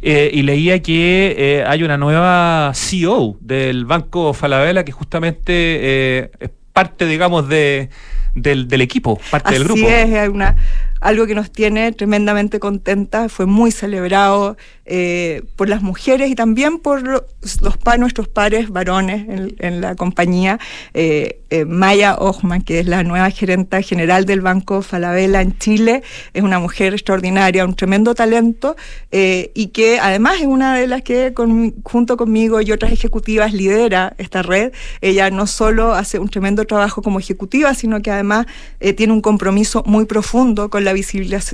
Eh, y leía que eh, hay una nueva CEO del Banco Falabella que justamente eh, es parte, digamos, de, del, del equipo, parte del grupo. Es, hay una algo que nos tiene tremendamente contentas, fue muy celebrado eh, por las mujeres y también por los, nuestros pares varones en, la compañía. Eh, eh, Maya Ochman, que es la nueva gerenta general del Banco Falabella en Chile, es una mujer extraordinaria, un tremendo talento y que además es una de las que junto conmigo y otras ejecutivas lidera esta red. Ella no solo hace un tremendo trabajo como ejecutiva, sino que además tiene un compromiso muy profundo con la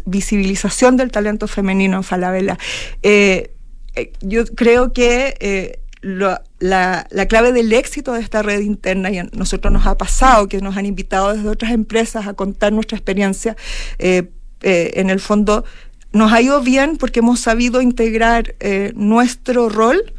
visibilización del talento femenino en Falabella. Eh, eh, yo creo que eh, la, la, clave del éxito de esta red interna, y a nosotros nos ha pasado que nos han invitado desde otras empresas a contar nuestra experiencia, en el fondo nos ha ido bien porque hemos sabido integrar nuestro rol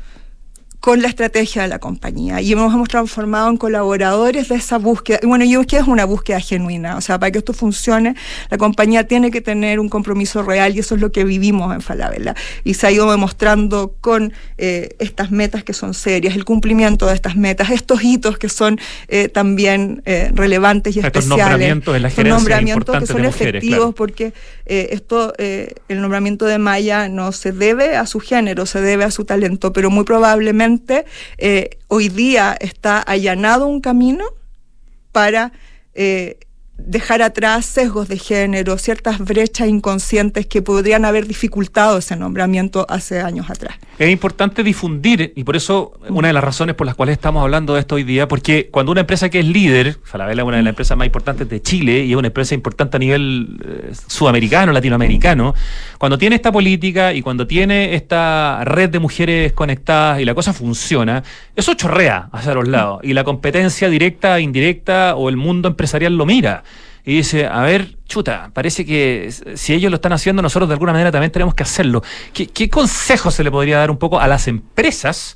con la estrategia de la compañía y nos hemos transformado en colaboradores de esa búsqueda. Y bueno, yo que es una búsqueda genuina, o sea, para que esto funcione, la compañía tiene que tener un compromiso real y eso es lo que vivimos en Falabella. Y se ha ido demostrando con eh, estas metas que son serias, el cumplimiento de estas metas, estos hitos que son eh, también eh, relevantes y estos especiales. Nombramientos, en la nombramientos que son efectivos porque esto, el nombramiento de Maya no se debe a su género, se debe a su talento, pero muy probablemente eh, hoy día está allanado un camino para eh, dejar atrás sesgos de género, ciertas brechas inconscientes que podrían haber dificultado ese nombramiento hace años atrás. Es importante difundir, y por eso una de las razones por las cuales estamos hablando de esto hoy día, porque cuando una empresa que es líder, Falabella es una de las empresas más importantes de Chile y es una empresa importante a nivel eh, sudamericano, latinoamericano, cuando tiene esta política y cuando tiene esta red de mujeres conectadas y la cosa funciona, eso chorrea hacia los lados y la competencia directa, indirecta o el mundo empresarial lo mira y dice, a ver, chuta, parece que si ellos lo están haciendo, nosotros de alguna manera también tenemos que hacerlo. ¿Qué, qué consejo se le podría dar un poco a las empresas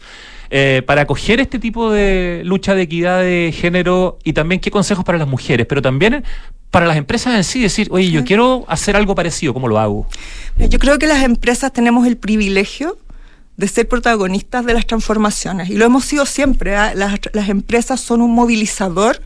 eh, para acoger este tipo de lucha de equidad de género y también qué consejos para las mujeres, pero también para las empresas en sí decir, oye, yo quiero hacer algo parecido, ¿cómo lo hago? Yo creo que las empresas tenemos el privilegio de ser protagonistas de las transformaciones y lo hemos sido siempre. ¿ah? Las, las empresas son un movilizador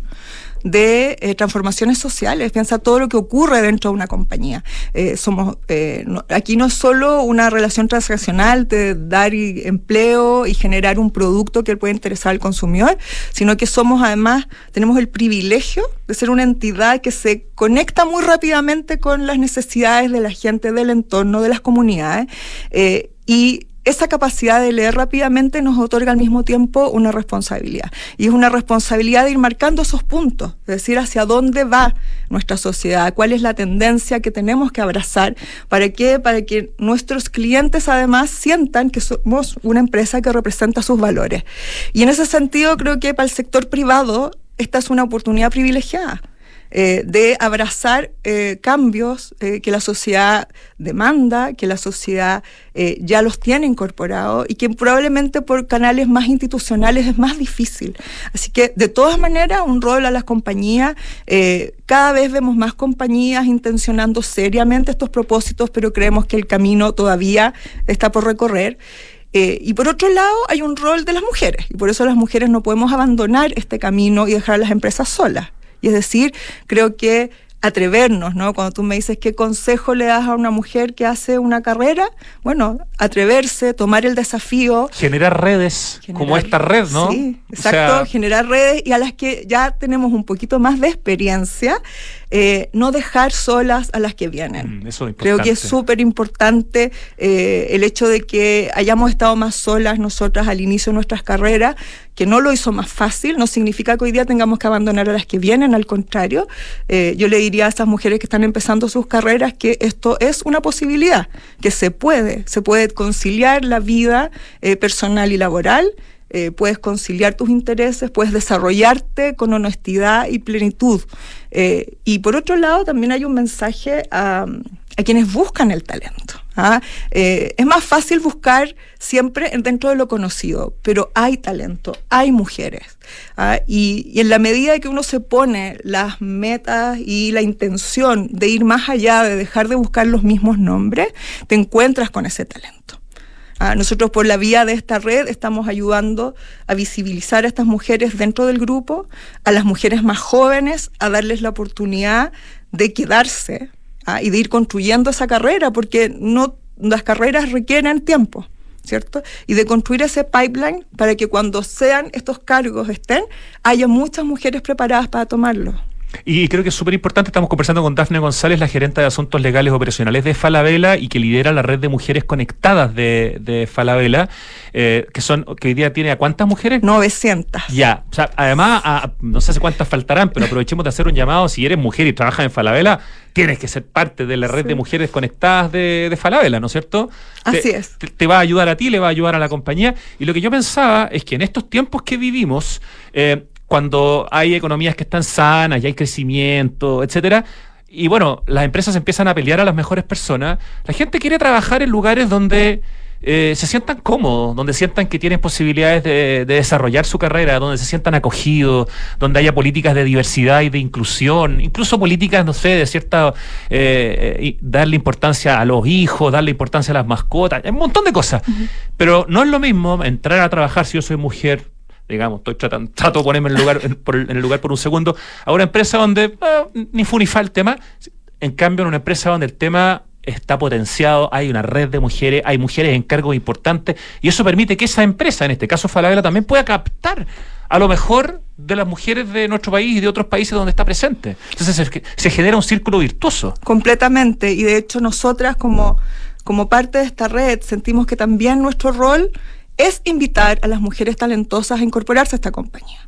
de eh, transformaciones sociales. Piensa todo lo que ocurre dentro de una compañía. Eh, somos eh, aquí no es solo una relación transaccional de dar empleo y generar un producto que puede interesar al consumidor, sino que somos además tenemos el privilegio de ser una entidad que se conecta muy rápidamente con las necesidades de la gente del entorno, de las comunidades y esa capacidad de leer rápidamente nos otorga al mismo tiempo una responsabilidad. Y es una responsabilidad de ir marcando esos puntos, es decir, hacia dónde va nuestra sociedad, cuál es la tendencia que tenemos que abrazar, para que, para que nuestros clientes además sientan que somos una empresa que representa sus valores. Y en ese sentido creo que para el sector privado esta es una oportunidad privilegiada eh, de abrazar eh, cambios eh, que la sociedad demanda, que la sociedad ya los tiene incorporados y que probablemente por canales más institucionales es más difícil. Así que de todas maneras, un rol a las compañías, cada vez vemos más compañías intencionando seriamente estos propósitos, pero creemos que el camino todavía está por recorrer. Y por otro lado, hay un rol de las mujeres, y por eso las mujeres no podemos abandonar este camino y dejar a las empresas solas. Y es decir, creo que atrevernos, ¿no? Cuando tú me dices qué consejo le das a una mujer que hace una carrera, bueno, atreverse, tomar el desafío. Generar redes Generar- como esta red, ¿no? Sí, O exacto, sea, generar redes y a las que ya tenemos un poquito más de experiencia, eh, no dejar solas a las que vienen. mm, eso es Creo que es súper importante eh, el hecho de que hayamos estado más solas nosotras al inicio de nuestras carreras, que no lo hizo más fácil, no significa que hoy día tengamos que abandonar a las que vienen, al contrario. Eh, yo le diría a esas mujeres que están empezando sus carreras que esto es una posibilidad, que se puede, se puede conciliar la vida personal y laboral. Eh, puedes conciliar tus intereses, puedes desarrollarte con honestidad y plenitud. Eh, y por otro lado, también hay un mensaje a, quienes buscan el talento. ¿ah? Eh, es más fácil buscar siempre dentro de lo conocido, pero hay talento, hay mujeres. ¿ah? Y, y en la medida que uno se pone las metas y la intención de ir más allá, de dejar de buscar los mismos nombres, te encuentras con ese talento. Nosotros por la vía de esta red estamos ayudando a visibilizar a estas mujeres dentro del grupo, a las mujeres más jóvenes, a darles la oportunidad de quedarse ah, y de ir construyendo esa carrera, porque no las carreras requieren tiempo. ¿Cierto? Y de construir ese pipeline para que cuando sean estos cargos estén, haya muchas mujeres preparadas para tomarlo. Y creo que es súper importante, estamos conversando con Dafne González, la gerente de Asuntos Legales Operacionales de Falabella y que lidera la red de mujeres conectadas de, de Falabella, eh, que son que hoy día tiene a cuántas mujeres? 900. Ya, o sea, además, a- no sé cuántas faltarán, pero aprovechemos de hacer un llamado, si eres mujer y trabajas en Falabella, tienes que ser parte de la red Sí. de mujeres conectadas de, de Falabella, ¿no es cierto? Así Te- es. Te, te va a ayudar a ti, le va a ayudar a la compañía. Y lo que yo pensaba es que en estos tiempos que vivimos, eh, cuando hay economías que están sanas y hay crecimiento, etcétera, y bueno, las empresas empiezan a pelear a las mejores personas, la gente quiere trabajar en lugares donde eh, se sientan cómodos, donde sientan que tienen posibilidades de, de desarrollar su carrera, donde se sientan acogidos, donde haya políticas de diversidad y de inclusión, incluso políticas, no sé, de cierta, eh, eh, darle importancia a los hijos, darle importancia a las mascotas, un montón de cosas. Pero no es lo mismo entrar a trabajar si yo soy mujer, digamos, estoy tratando, trato de ponerme en el lugar, en, por el- lugar por un segundo, a una empresa donde eh, ni fu ni fa el tema, en cambio en una empresa donde el tema está potenciado, hay una red de mujeres, hay mujeres en cargos importantes, y eso permite que esa empresa, en este caso Falabella, también pueda captar a lo mejor de las mujeres de nuestro país y de otros países donde está presente. Entonces se, se genera un círculo virtuoso. Completamente. Y de hecho nosotras como, como parte de esta red sentimos que también nuestro rol es invitar a las mujeres talentosas a incorporarse a esta compañía.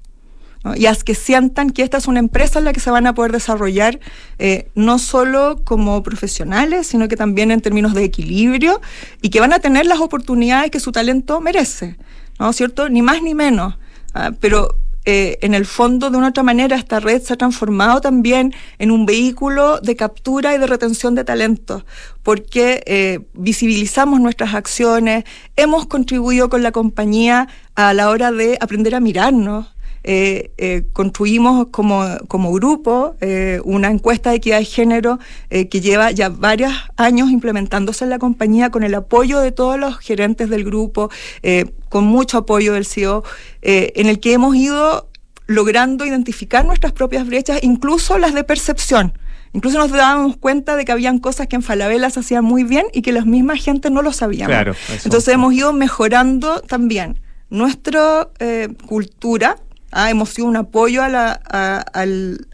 Y a que sientan que esta es una empresa en la que se van a poder desarrollar eh, no solo como profesionales, sino que también en términos de equilibrio y que van a tener las oportunidades que su talento merece, ¿no? ¿Cierto? Ni más ni menos. Ah, pero eh, en el fondo, de una otra manera, esta red se ha transformado también en un vehículo de captura y de retención de talentos, porque eh, visibilizamos nuestras acciones, hemos contribuido con la compañía a la hora de aprender a mirarnos, eh, eh, construimos como, como grupo eh, una encuesta de equidad de género eh, que lleva ya varios años implementándose en la compañía con el apoyo de todos los gerentes del grupo, con mucho apoyo del CEO, en el que hemos ido logrando identificar nuestras propias brechas, incluso las de percepción. Incluso nos dábamos cuenta de que habían cosas que en Falabella se hacían muy bien y que la misma gente no lo sabíamos. Claro. Entonces hemos ido mejorando también nuestra eh, cultura. Ah, hemos sido un apoyo a, la- a-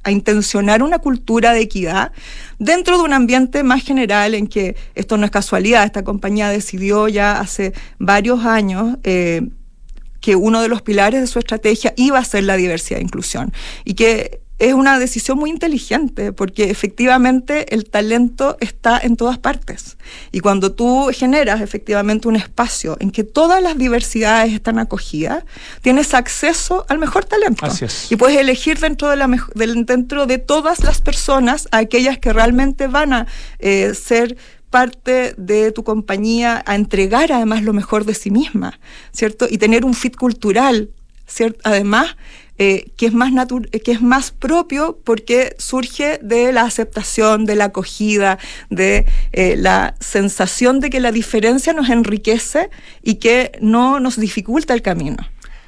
a intencionar una cultura de equidad dentro de un ambiente más general en que esto no es casualidad. Esta compañía decidió ya hace varios años eh, que uno de los pilares de su estrategia iba a ser la diversidad e inclusión y que es una decisión muy inteligente porque efectivamente el talento está en todas partes y cuando tú generas efectivamente un espacio en que todas las diversidades están acogidas tienes acceso al mejor talento Así es. y puedes elegir dentro de, la mejo- del- dentro de todas las personas a aquellas que realmente van a eh, ser parte de tu compañía a entregar además lo mejor de sí misma, ¿cierto? Y tener un fit cultural, ¿cierto? Además, eh, que, es más eh, que es más propio porque surge de la aceptación, de la acogida, de eh, la sensación de que la diferencia nos enriquece y que no nos dificulta el camino.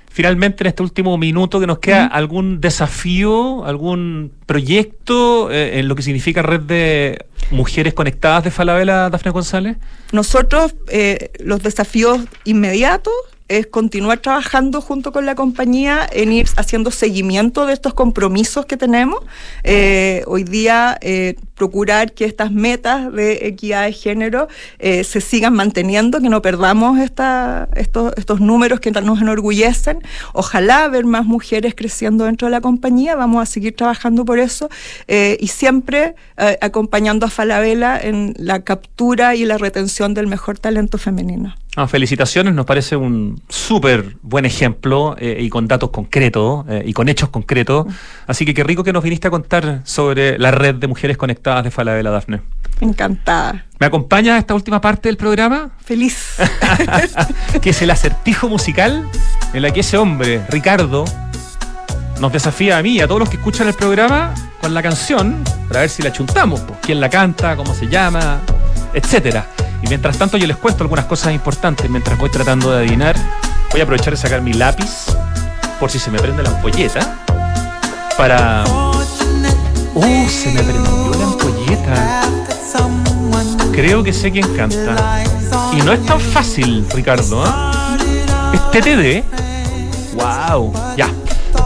Finalmente, en este último minuto que nos queda, ¿algún desafío, algún proyecto eh, en lo que significa red de mujeres conectadas de Falabella, Dafne González? Nosotros, los desafíos inmediatos es continuar trabajando junto con la compañía en ir haciendo seguimiento de estos compromisos que tenemos. Eh, hoy día, eh, procurar que estas metas de equidad de género eh, se sigan manteniendo, que no perdamos esta, estos, estos números que nos enorgullecen. Ojalá ver más mujeres creciendo dentro de la compañía. Vamos a seguir trabajando por eso eh, y siempre eh, acompañando a Falabella en la captura y la retención del mejor talento femenino. Ah, felicitaciones, nos parece un súper buen ejemplo eh, y con datos concretos y con hechos concretos. Así que qué rico que nos viniste a contar sobre la red de mujeres conectadas de Falabella, Dafne. Encantada. ¿Me acompaña a esta última parte del programa? Feliz. (laughs) que es el acertijo musical en la que ese hombre, Ricardo, nos desafía a mí y a todos los que escuchan el programa con la canción para ver si la chuntamos. pues, quién la canta, cómo se llama, etcétera. Y mientras tanto yo les cuento algunas cosas importantes mientras voy tratando de adivinar. Voy a aprovechar de sacar mi lápiz por si se me prende la ampolleta para... ¡Uh! Se me prendió Creo que sé quién canta. Y no es tan fácil, Ricardo. ¿eh? Es TTD. ¡Wow! Ya.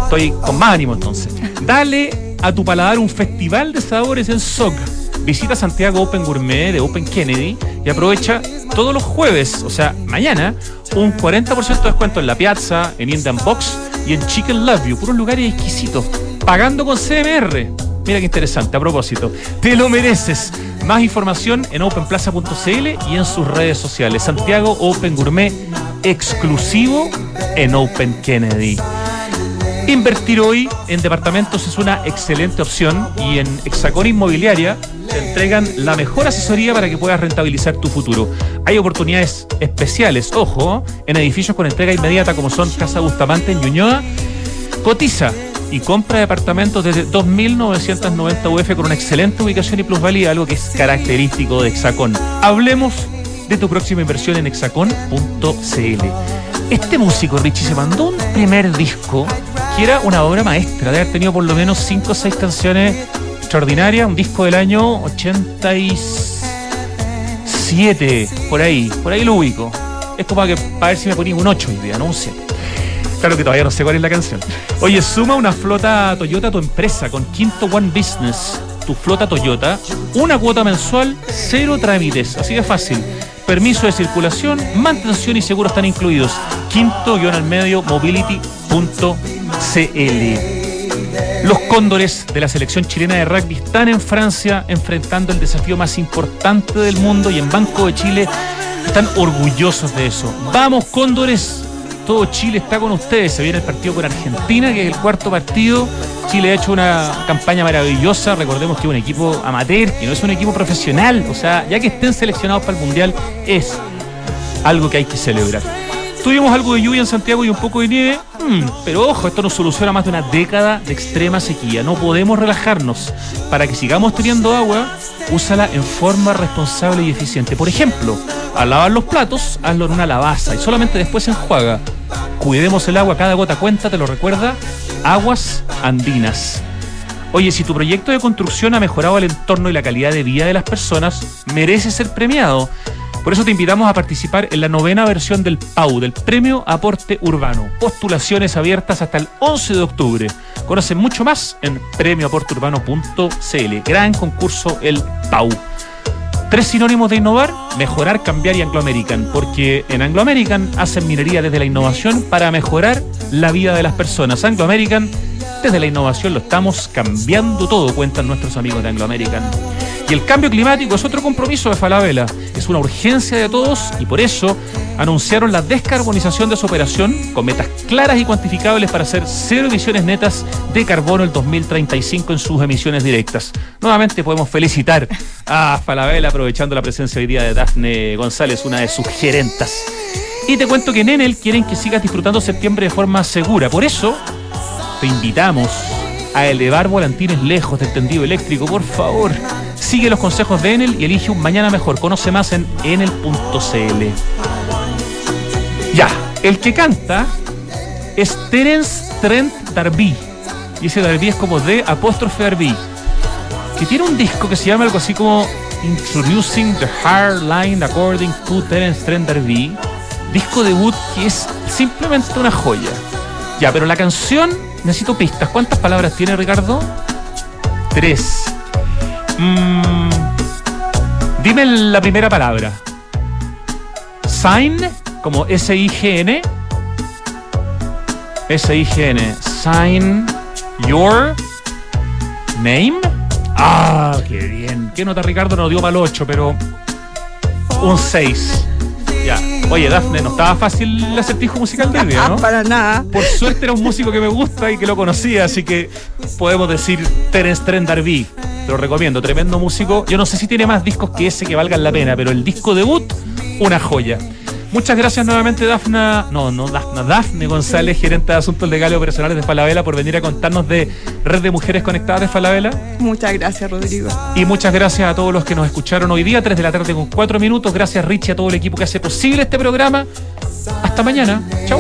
Estoy con más ánimo entonces. Dale a tu paladar un festival de sabores en SOC. Visita Santiago Open Gourmet de Open Kennedy y aprovecha todos los jueves, o sea, mañana, un 40% de descuento en la piazza, en Indian Box y en Chicken Love You, puros lugares exquisitos, pagando con CMR. Mira qué interesante, a propósito. Te lo mereces. Más información en openplaza.cl y en sus redes sociales. Santiago Open Gourmet exclusivo en Open Kennedy. Invertir hoy en departamentos es una excelente opción y en Hexacón Inmobiliaria te entregan la mejor asesoría para que puedas rentabilizar tu futuro. Hay oportunidades especiales, ojo, en edificios con entrega inmediata como son Casa Bustamante en Ñuñoa. Cotiza y compra departamentos desde 2.990 UF con una excelente ubicación y plusvalía, algo que es característico de Hexacón. Hablemos de tu próxima inversión en hexacon.cl. Este músico, Richie, se mandó un primer disco que era una obra maestra, de haber tenido por lo menos 5 o 6 canciones extraordinarias, un disco del año 87, por ahí, por ahí lo ubico. Esto para, que, para ver si me ponía un 8 hoy día, no un 7. Claro que todavía no sé cuál es la canción. Oye, suma una flota Toyota a tu empresa con Quinto One Business, tu flota Toyota, una cuota mensual, cero trámites, así de fácil. Permiso de circulación, mantención y seguro están incluidos. Quinto al medio mobility.cl. Los cóndores de la selección chilena de rugby están en Francia enfrentando el desafío más importante del mundo y en Banco de Chile están orgullosos de eso. Vamos, cóndores, todo Chile está con ustedes. Se viene el partido con Argentina, que es el cuarto partido. Chile ha hecho una campaña maravillosa. Recordemos que es un equipo amateur, que no es un equipo profesional. O sea, ya que estén seleccionados para el Mundial, es algo que hay que celebrar. Tuvimos algo de lluvia en Santiago y un poco de nieve, mm, pero ojo, esto nos soluciona más de una década de extrema sequía. No podemos relajarnos. Para que sigamos teniendo agua, úsala en forma responsable y eficiente. Por ejemplo, al lavar los platos, hazlo en una lavaza y solamente después enjuaga. Cuidemos el agua, cada gota cuenta, te lo recuerda. Aguas andinas. Oye, si tu proyecto de construcción ha mejorado el entorno y la calidad de vida de las personas, merece ser premiado. Por eso te invitamos a participar en la novena versión del PAU, del Premio Aporte Urbano. Postulaciones abiertas hasta el 11 de octubre. Conoce mucho más en premioaporteurbano.cl. Gran concurso el PAU. Tres sinónimos de innovar, mejorar, cambiar y Anglo American, porque en Anglo American hacen minería desde la innovación para mejorar la vida de las personas. Anglo American, desde la innovación lo estamos cambiando todo, cuentan nuestros amigos de Anglo American. Y el cambio climático es otro compromiso de Falabella, es una urgencia de todos y por eso anunciaron la descarbonización de su operación con metas claras y cuantificables para hacer cero emisiones netas de carbono el 2035 en sus emisiones directas. Nuevamente podemos felicitar a Falabella aprovechando la presencia hoy día de Dafne González, una de sus gerentas. Y te cuento que en Enel quieren que sigas disfrutando septiembre de forma segura. Por eso te invitamos a elevar volantines lejos del tendido eléctrico, por favor. Sigue los consejos de Enel y elige un mañana mejor. Conoce más en enel.cl. Ya, el que canta es Terence Trent D'Arby. Y ese D'Arby es como de apóstrofe D'Arby. Que tiene un disco que se llama algo así como Introducing the Hard Line According to Terence Trent D'Arby. Disco debut que es simplemente una joya. Ya, pero la canción necesito pistas. ¿Cuántas palabras tiene Ricardo? Tres. Mm, dime la primera palabra. Sign, como S-I-G-N. S-I-G-N. Sign your name. Ah, qué bien. ¿Qué nota Ricardo? Nos dio mal 8, pero un 6. Oye, Dafne, no estaba fácil el acertijo musical de hoy día, (laughs) ¿no? Para nada. Por suerte era un músico que me gusta y que lo conocía, así que podemos decir Terence Trent D'Arby. Te lo recomiendo, tremendo músico. Yo no sé si tiene más discos que ese que valgan la pena, pero el disco debut, una joya. Muchas gracias nuevamente, Dafna, no, no, Dafna, Dafne González, gerente de Asuntos Legales y Operacionales de Falabella, por venir a contarnos de Red de Mujeres Conectadas de Falabella. Muchas gracias, Rodrigo. Y muchas gracias a todos los que nos escucharon hoy día, 3 de la tarde con 4 minutos. Gracias, Richie, a todo el equipo que hace posible este programa. Hasta mañana. Chau.